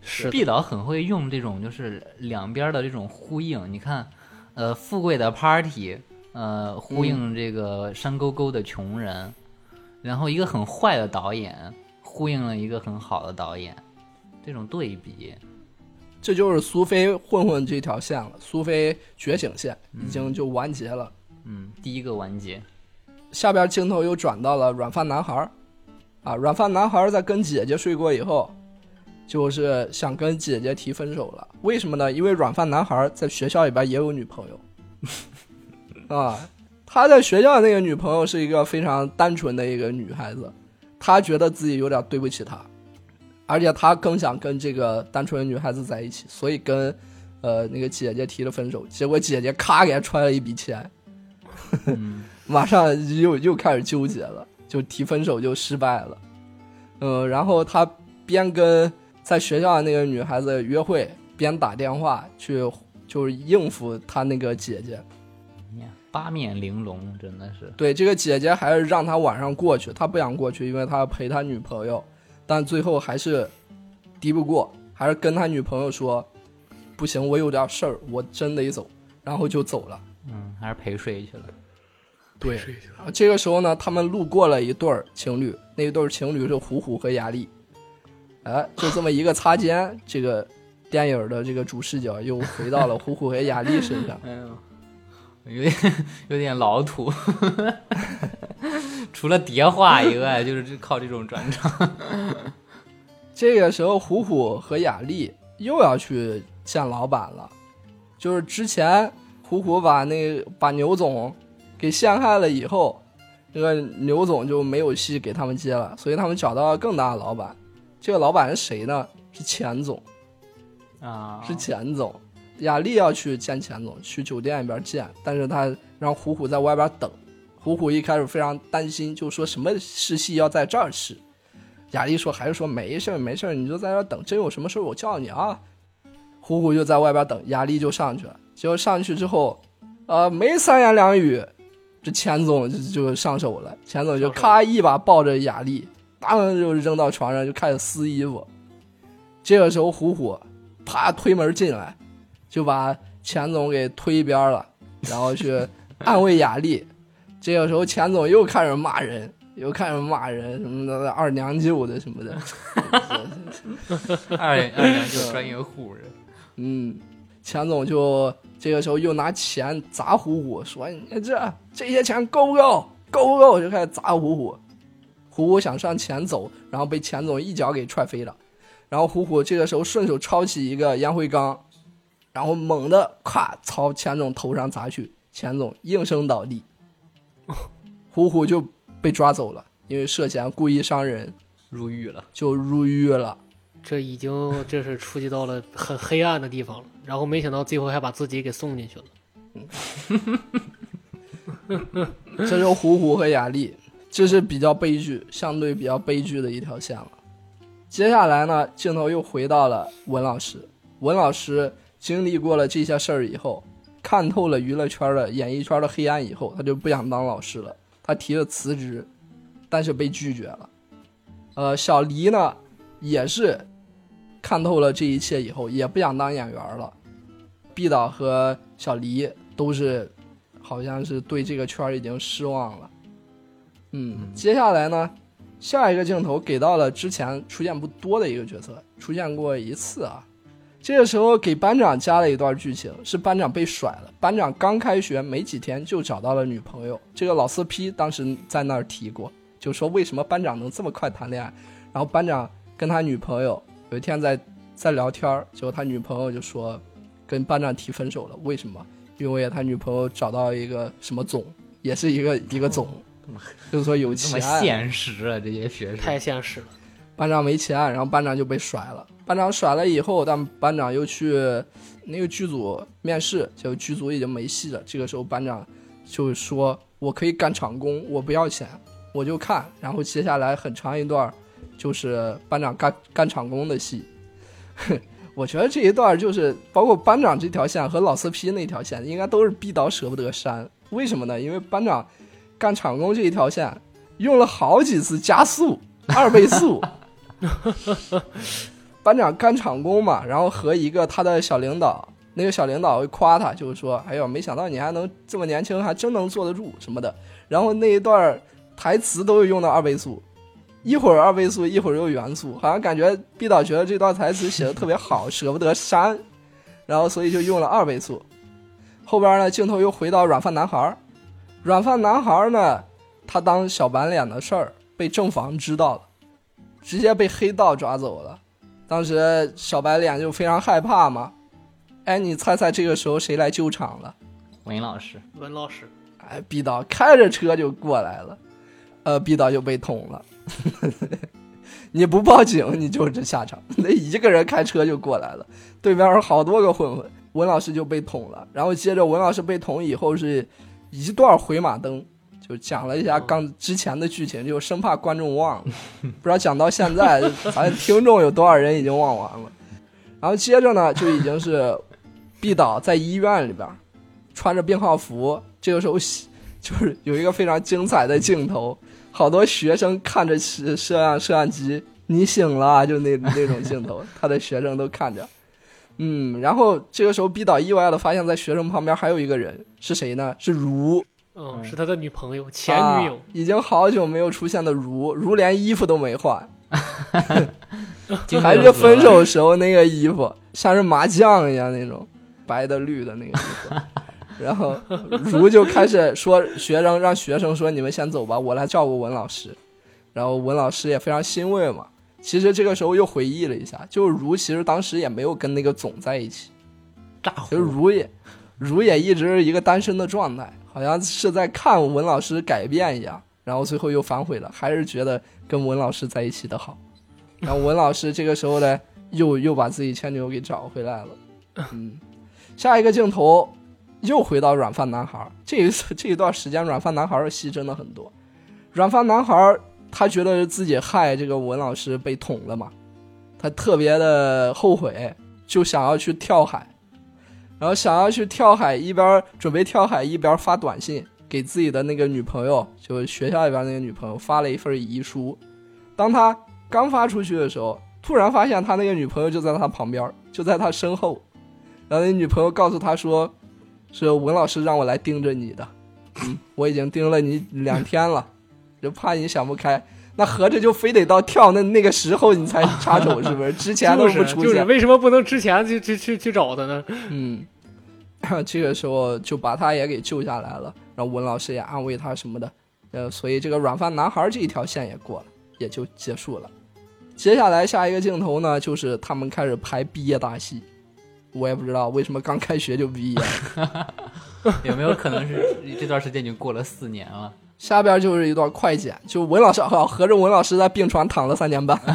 是毕导很会用这种就是两边的这种呼应。你看，呃，富贵的 party，呃，呼应这个山沟沟的穷人。然后一个很坏的导演呼应了一个很好的导演，这种对比，这就是苏菲混混这条线了。苏菲觉醒线已经就完结了。嗯，第一个完结。下边镜头又转到了软饭男孩儿，啊，软饭男孩儿在跟姐姐睡过以后，就是想跟姐姐提分手了。为什么呢？因为软饭男孩儿在学校里边也有女朋友，啊，他在学校那个女朋友是一个非常单纯的一个女孩子，他觉得自己有点对不起她，而且他更想跟这个单纯的女孩子在一起，所以跟呃那个姐姐提了分手。结果姐姐咔给他揣了一笔钱。马上又又开始纠结了，就提分手就失败了，嗯，然后他边跟在学校的那个女孩子约会，边打电话去就是应付他那个姐姐。八面玲珑，真的是。对，这个姐姐还是让他晚上过去，他不想过去，因为他要陪他女朋友，但最后还是敌不过，还是跟他女朋友说，不行，我有点事儿，我真得走，然后就走了。嗯，还是陪睡去了。对，这个时候呢，他们路过了一对儿情侣，那一对儿情侣是虎虎和雅丽。哎，就这么一个擦肩，这个电影的这个主视角又回到了虎虎和雅丽身上。哎呦，有点 有点老土，除了叠画以外，就是靠这种转场。这个时候，虎虎和雅丽又要去见老板了，就是之前虎虎把那把牛总给陷害了以后，这个牛总就没有戏给他们接了，所以他们找到了更大的老板。这个老板是谁呢？是钱总啊，是钱总。雅丽要去见钱总，去酒店里边见，但是他让虎虎在外边等。虎虎一开始非常担心，就说什么试戏要在这儿试。雅丽说还是说没事儿没事儿，你就在这儿等，真有什么事儿我叫你啊。虎虎就在外边等，雅丽就上去了。结果上去之后，呃，没三言两语，这钱总就就上手了。钱总就咔一把抱着雅丽，当就扔到床上就开始撕衣服。这个时候虎虎啪推门进来，就把钱总给推一边了，然后去安慰雅丽。这个时候钱总又开始骂人，又开始骂人什么的二娘舅的什么的。二 二娘舅专业户人。嗯，钱总就这个时候又拿钱砸虎虎，说：“你这这些钱够不够？够不够？”就开始砸虎虎。虎虎想上前走，然后被钱总一脚给踹飞了。然后虎虎这个时候顺手抄起一个烟灰缸，然后猛地咵朝钱总头上砸去，钱总应声倒地。虎虎就被抓走了，因为涉嫌故意伤人，入狱了，就入狱了。这已经这是触及到了很黑暗的地方了，然后没想到最后还把自己给送进去了。这是虎虎和雅丽，这是比较悲剧，相对比较悲剧的一条线了。接下来呢，镜头又回到了文老师。文老师经历过了这些事儿以后，看透了娱乐圈的演艺圈的黑暗以后，他就不想当老师了。他提了辞职，但是被拒绝了。呃，小黎呢，也是看透了这一切以后，也不想当演员了。毕导和小黎都是，好像是对这个圈已经失望了。嗯，接下来呢，下一个镜头给到了之前出现不多的一个角色，出现过一次啊。这个时候给班长加了一段剧情，是班长被甩了。班长刚开学没几天就找到了女朋友。这个老四批当时在那儿提过，就说为什么班长能这么快谈恋爱？然后班长跟他女朋友有一天在在聊天，结果他女朋友就说跟班长提分手了。为什么？因为他女朋友找到一个什么总，也是一个一个总，就是说有钱。这么现实啊，这些学生太现实了。班长没钱，然后班长就被甩了。班长甩了以后，但班长又去那个剧组面试，就剧组已经没戏了。这个时候班长就说：“我可以干场工，我不要钱，我就看。”然后接下来很长一段就是班长干干场工的戏。我觉得这一段就是包括班长这条线和老四批那条线，应该都是逼导舍不得删。为什么呢？因为班长干场工这一条线用了好几次加速，二倍速。班长干场工嘛，然后和一个他的小领导，那个小领导会夸他，就是说：“哎呦，没想到你还能这么年轻，还真能坐得住什么的。”然后那一段台词都是用到二倍速，一会儿二倍速，一会儿又原速，好像感觉毕导觉得这段台词写的特别好，舍不得删，然后所以就用了二倍速。后边呢，镜头又回到软饭男孩，软饭男孩呢，他当小白脸的事儿被正房知道了，直接被黑道抓走了。当时小白脸就非常害怕嘛。哎，你猜猜这个时候谁来救场了？文老师，文老师，哎，毕导开着车就过来了，呃，毕导就被捅了。你不报警，你就这下场。那一个人开车就过来了，对面好多个混混，文老师就被捅了。然后接着文老师被捅以后是一段回马灯，就讲了一下刚之前的剧情，就生怕观众忘了。不知道讲到现在，咱听众有多少人已经忘完了。然后接着呢，就已经是毕导在医院里边穿着病号服，这个时候就是有一个非常精彩的镜头。好多学生看着摄摄像摄像机，你醒了，就那那种镜头，他的学生都看着，嗯，然后这个时候毕导意外的发现，在学生旁边还有一个人，是谁呢？是如，嗯，是他的女朋友，前女友，已经好久没有出现的如，如连衣服都没换，还是分手时候那个衣服，像是麻将一样那种白的绿的那个衣服。然后如就开始说学生让学生说你们先走吧，我来照顾文老师。然后文老师也非常欣慰嘛。其实这个时候又回忆了一下，就如其实当时也没有跟那个总在一起，炸就如也如也一直是一个单身的状态，好像是在看文老师改变一样。然后最后又反悔了，还是觉得跟文老师在一起的好。然后文老师这个时候呢，又又把自己前女友给找回来了。嗯，下一个镜头。又回到软饭男孩这一次这一段时间，软饭男孩的戏真的很多。软饭男孩他觉得自己害这个文老师被捅了嘛，他特别的后悔，就想要去跳海，然后想要去跳海，一边准备跳海，一边发短信给自己的那个女朋友，就学校里边那个女朋友发了一份遗书。当他刚发出去的时候，突然发现他那个女朋友就在他旁边，就在他身后，然后那女朋友告诉他说。是文老师让我来盯着你的，嗯，我已经盯了你两天了，就怕你想不开。那合着就非得到跳那那个时候你才插手，是不是？之前都不出现，就是为什么不能之前去去去去找他呢？嗯，这个时候就把他也给救下来了，然后文老师也安慰他什么的，呃，所以这个软饭男孩这一条线也过了，也就结束了。接下来下一个镜头呢，就是他们开始拍毕业大戏。我也不知道为什么刚开学就毕业，有没有可能是这段时间已经过了四年了？下边就是一段快剪，就文老师好合着文老师在病床躺了三年半。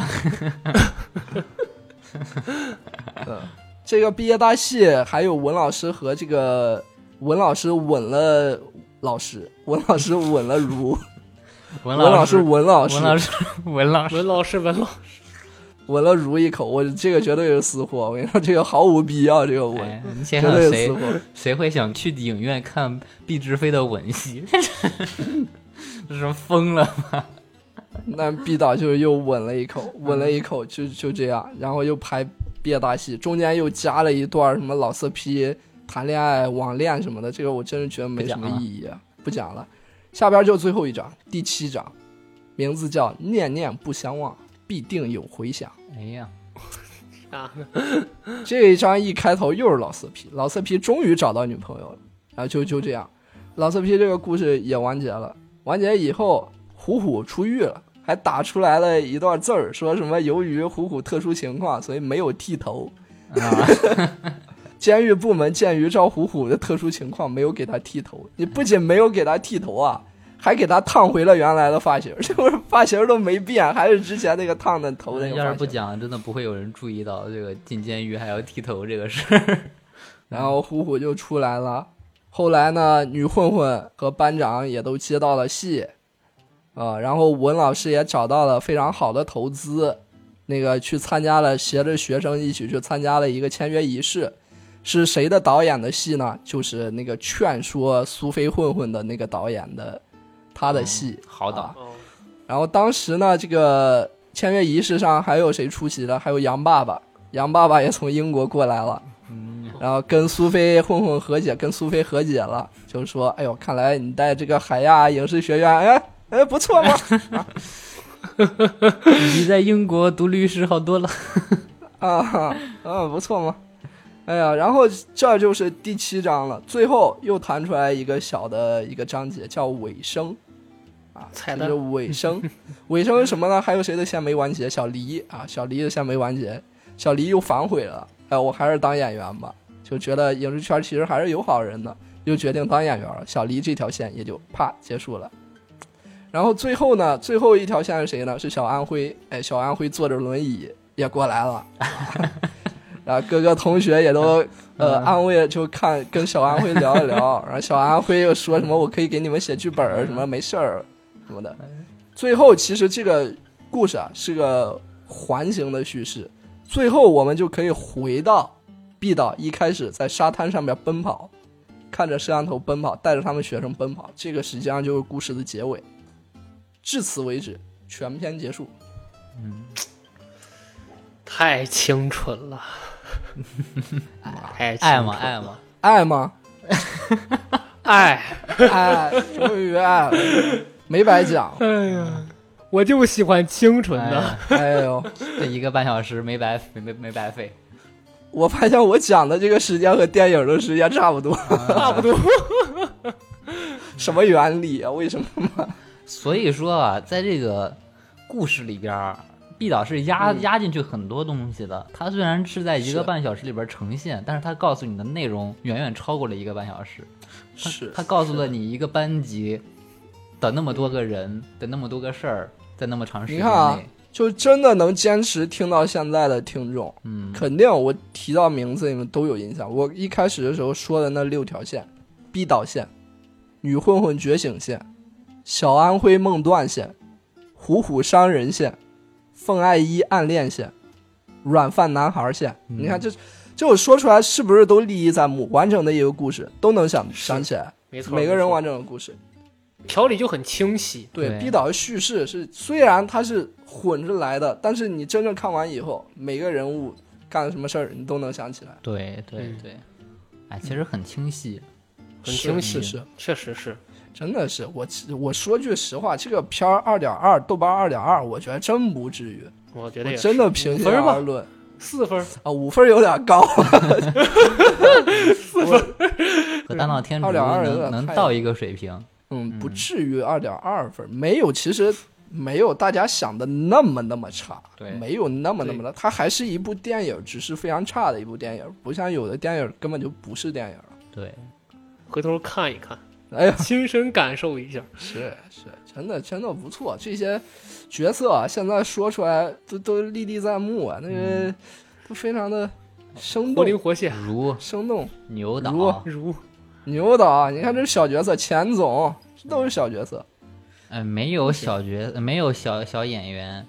这个毕业大戏还有文老师和这个文老师吻了老师，文老师吻了如，文老师文老师文老师文老师文老师文老师。吻了如一口，我这个绝对是私货。我跟你说，这个毫无必要。这个吻，绝对是私货。谁会想去影院看毕志飞的吻戏？这是疯了吗？那毕导就又吻了一口，吻了一口，就就这样，然后又拍毕业大戏，中间又加了一段什么老色批谈恋爱、网恋什么的。这个我真是觉得没什么意义，不讲了。下边就最后一章，第七章，名字叫《念念不相忘》。必定有回响。哎呀，啊！这一章一开头又是老色批，老色批终于找到女朋友了，然后就就这样，老色批这个故事也完结了。完结以后，虎虎出狱了，还打出来了一段字儿，说什么由于虎虎特殊情况，所以没有剃头。啊 监狱部门鉴于赵虎虎的特殊情况，没有给他剃头。你不仅没有给他剃头啊！还给他烫回了原来的发型，这不是发型都没变，还是之前那个烫的头那个。要是不讲，真的不会有人注意到这个进监狱还要剃头这个事儿。然后虎虎就出来了，后来呢，女混混和班长也都接到了戏，啊，然后文老师也找到了非常好的投资，那个去参加了，携着学生一起去参加了一个签约仪式，是谁的导演的戏呢？就是那个劝说苏菲混混的那个导演的。他的戏好导，然后当时呢，这个签约仪式上还有谁出席了？还有杨爸爸，杨爸爸也从英国过来了，然后跟苏菲混混和解，跟苏菲和解了，就是说，哎呦，看来你在这个海亚影视学院，哎哎，不错嘛，你在英国读律师好多了，啊，嗯，不错嘛。哎呀，然后这就是第七章了，最后又弹出来一个小的一个章节，叫尾声，啊，彩蛋这是尾声。尾声是什么呢？还有谁的线没完结？小黎啊，小黎的线没完结，小黎又反悔了。哎，我还是当演员吧，就觉得影视圈其实还是有好人的，又决定当演员了。小黎这条线也就啪结束了。然后最后呢，最后一条线是谁呢？是小安徽。哎，小安徽坐着轮椅也过来了，然后各个同学也都呃安慰，就看跟小安徽聊一聊。然后小安徽又说什么我可以给你们写剧本儿，什么没事儿什么的。最后其实这个故事啊是个环形的叙事，最后我们就可以回到毕导一开始在沙滩上面奔跑，看着摄像头奔跑，带着他们学生奔跑，这个实际上就是故事的结尾。至此为止，全篇结束。嗯太清纯了，太爱吗？爱吗？爱吗？爱 爱，终于爱了，没白讲。哎呀，我就喜欢清纯的。哎呦，这一个半小时没白没没没白费。我发现我讲的这个时间和电影的时间差不多，差不多。什么原理啊？为什么嘛？所以说啊，在这个故事里边儿，毕导是压、嗯压进去很多东西的。他虽然是在一个半小时里边呈现，但是他告诉你的内容远远超过了一个半小时。他是他告诉了你一个班级的那么多个人的那么多个事儿，在那么长时间你看啊内，，就真的能坚持听到现在的听众，嗯，肯定我提到名字你们都有印象。我一开始的时候说的那六条线：逼导线、女混混觉醒线、小安徽梦断线、虎虎伤人线、凤爱一暗恋线、软饭男孩线。嗯你看这。这我说出来是不是都历历在目？完整的一个故事都能想想起来，没错每个人完整的故事。条理就很清晰。对，对逼导的叙事是虽然它是混着来的，但是你真正看完以后，每个人物干了什么事儿，你都能想起来。对对嗯对，哎，其实很清晰。很清晰，是是，确实是。真的是我我说句实话，这个片儿二点二，豆瓣二点二，我觉得真不至于。我我觉得真的平心而论四分，啊，五分有点高。和大闹天竺2.2有能点太能到一个水平。嗯，不至于二点二分，没有，其实没有大家想的那么那么差，对没有那么那么的，它还是一部电影，只是非常差的一部电影，不像有的电影根本就不是电影。对，回头看一看，哎呀，亲身感受一下。是是，真的真的不错，这些角色啊，现在说出来都都历历在目啊，那个、都非常的生动，活灵活现，如生动。牛导如如牛导，你看这小角色，钱总这都是小角色。呃，没有小角，没有小小演员。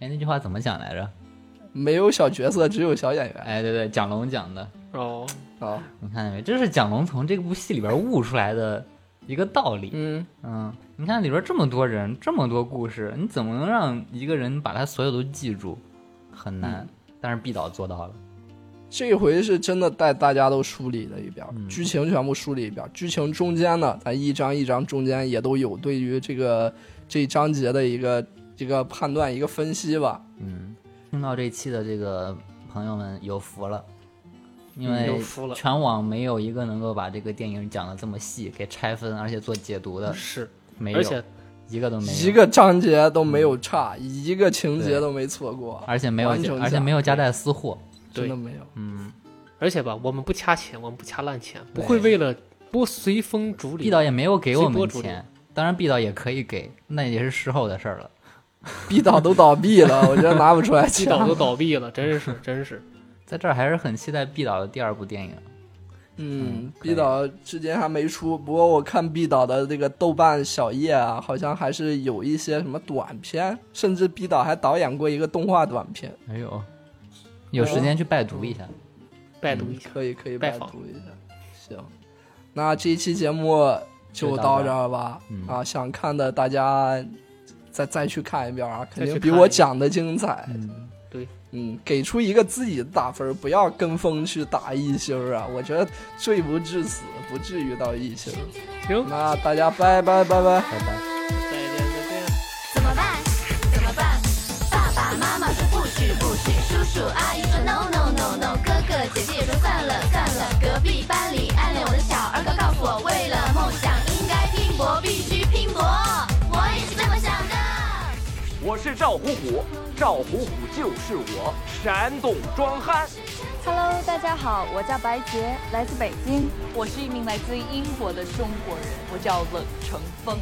哎，那句话怎么讲来着？没有小角色，只有小演员。哎，对对，蒋龙讲的。哦，哦，你看见没？这是蒋龙从这部戏里边悟出来的一个道理。嗯嗯，你看里边这么多人，这么多故事，你怎么能让一个人把他所有都记住？很难。但是毕导做到了。这一回是真的带大家都梳理了一遍，嗯剧情全部梳理一遍。剧情中间呢，咱一章一章中间也都有对于这个这一章节的一个这个判断、一个分析吧。嗯，听到这期的这个朋友们有福了，因为全网没有一个能够把这个电影讲的这么细，给拆分而且做解读的，是没有，而且一个都没有，一个章节都没有差，一个情节都没错过，而且没有，而且没有夹带私货，真的没有。嗯，而且吧，我们不掐钱，我们不掐烂钱，不会为了不随风逐流。毕导也没有给我们钱，当然毕导也可以给，那也是事后的事儿了。毕导都倒闭了，我觉得拿不出来毕钱。导都倒闭了，真是真是。在这儿还是很期待毕导的第二部电影。嗯，毕导至今还没出，不过我看毕导的这个豆瓣小页啊，好像还是有一些什么短片，甚至毕导还导演过一个动画短片。哎呦，有时间去拜读一下。拜读一下，可以可以拜读一下。行，那这一期节目就到这儿吧。嗯啊，想看的大家再再去看一遍啊，肯定比我讲的精彩。嗯，给出一个自己的打分，不要跟风去打一星啊！我觉得罪不至死，不至于到一星。行，那大家拜拜拜拜拜拜。再见再见。怎么办？怎么办？爸爸妈妈说不许不许，叔叔阿姨说 no no no no，哥哥姐姐也说算了算了，隔壁班里暗恋我的小二哥告诉我，为了我是赵虎虎，赵虎虎就是我，山东壮汉。Hello，大家好，我叫白洁，来自北京。我是一名来自英国的中国人，我叫冷成风。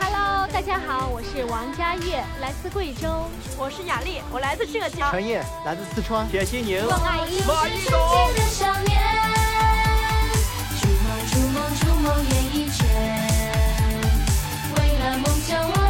Hello，大家好，我是王佳悦，来自贵州。我是雅丽，我来自浙江。陈烨，来自四川。铁西宁。王爱英。马一东。逐梦逐梦逐梦演艺，为了梦想我。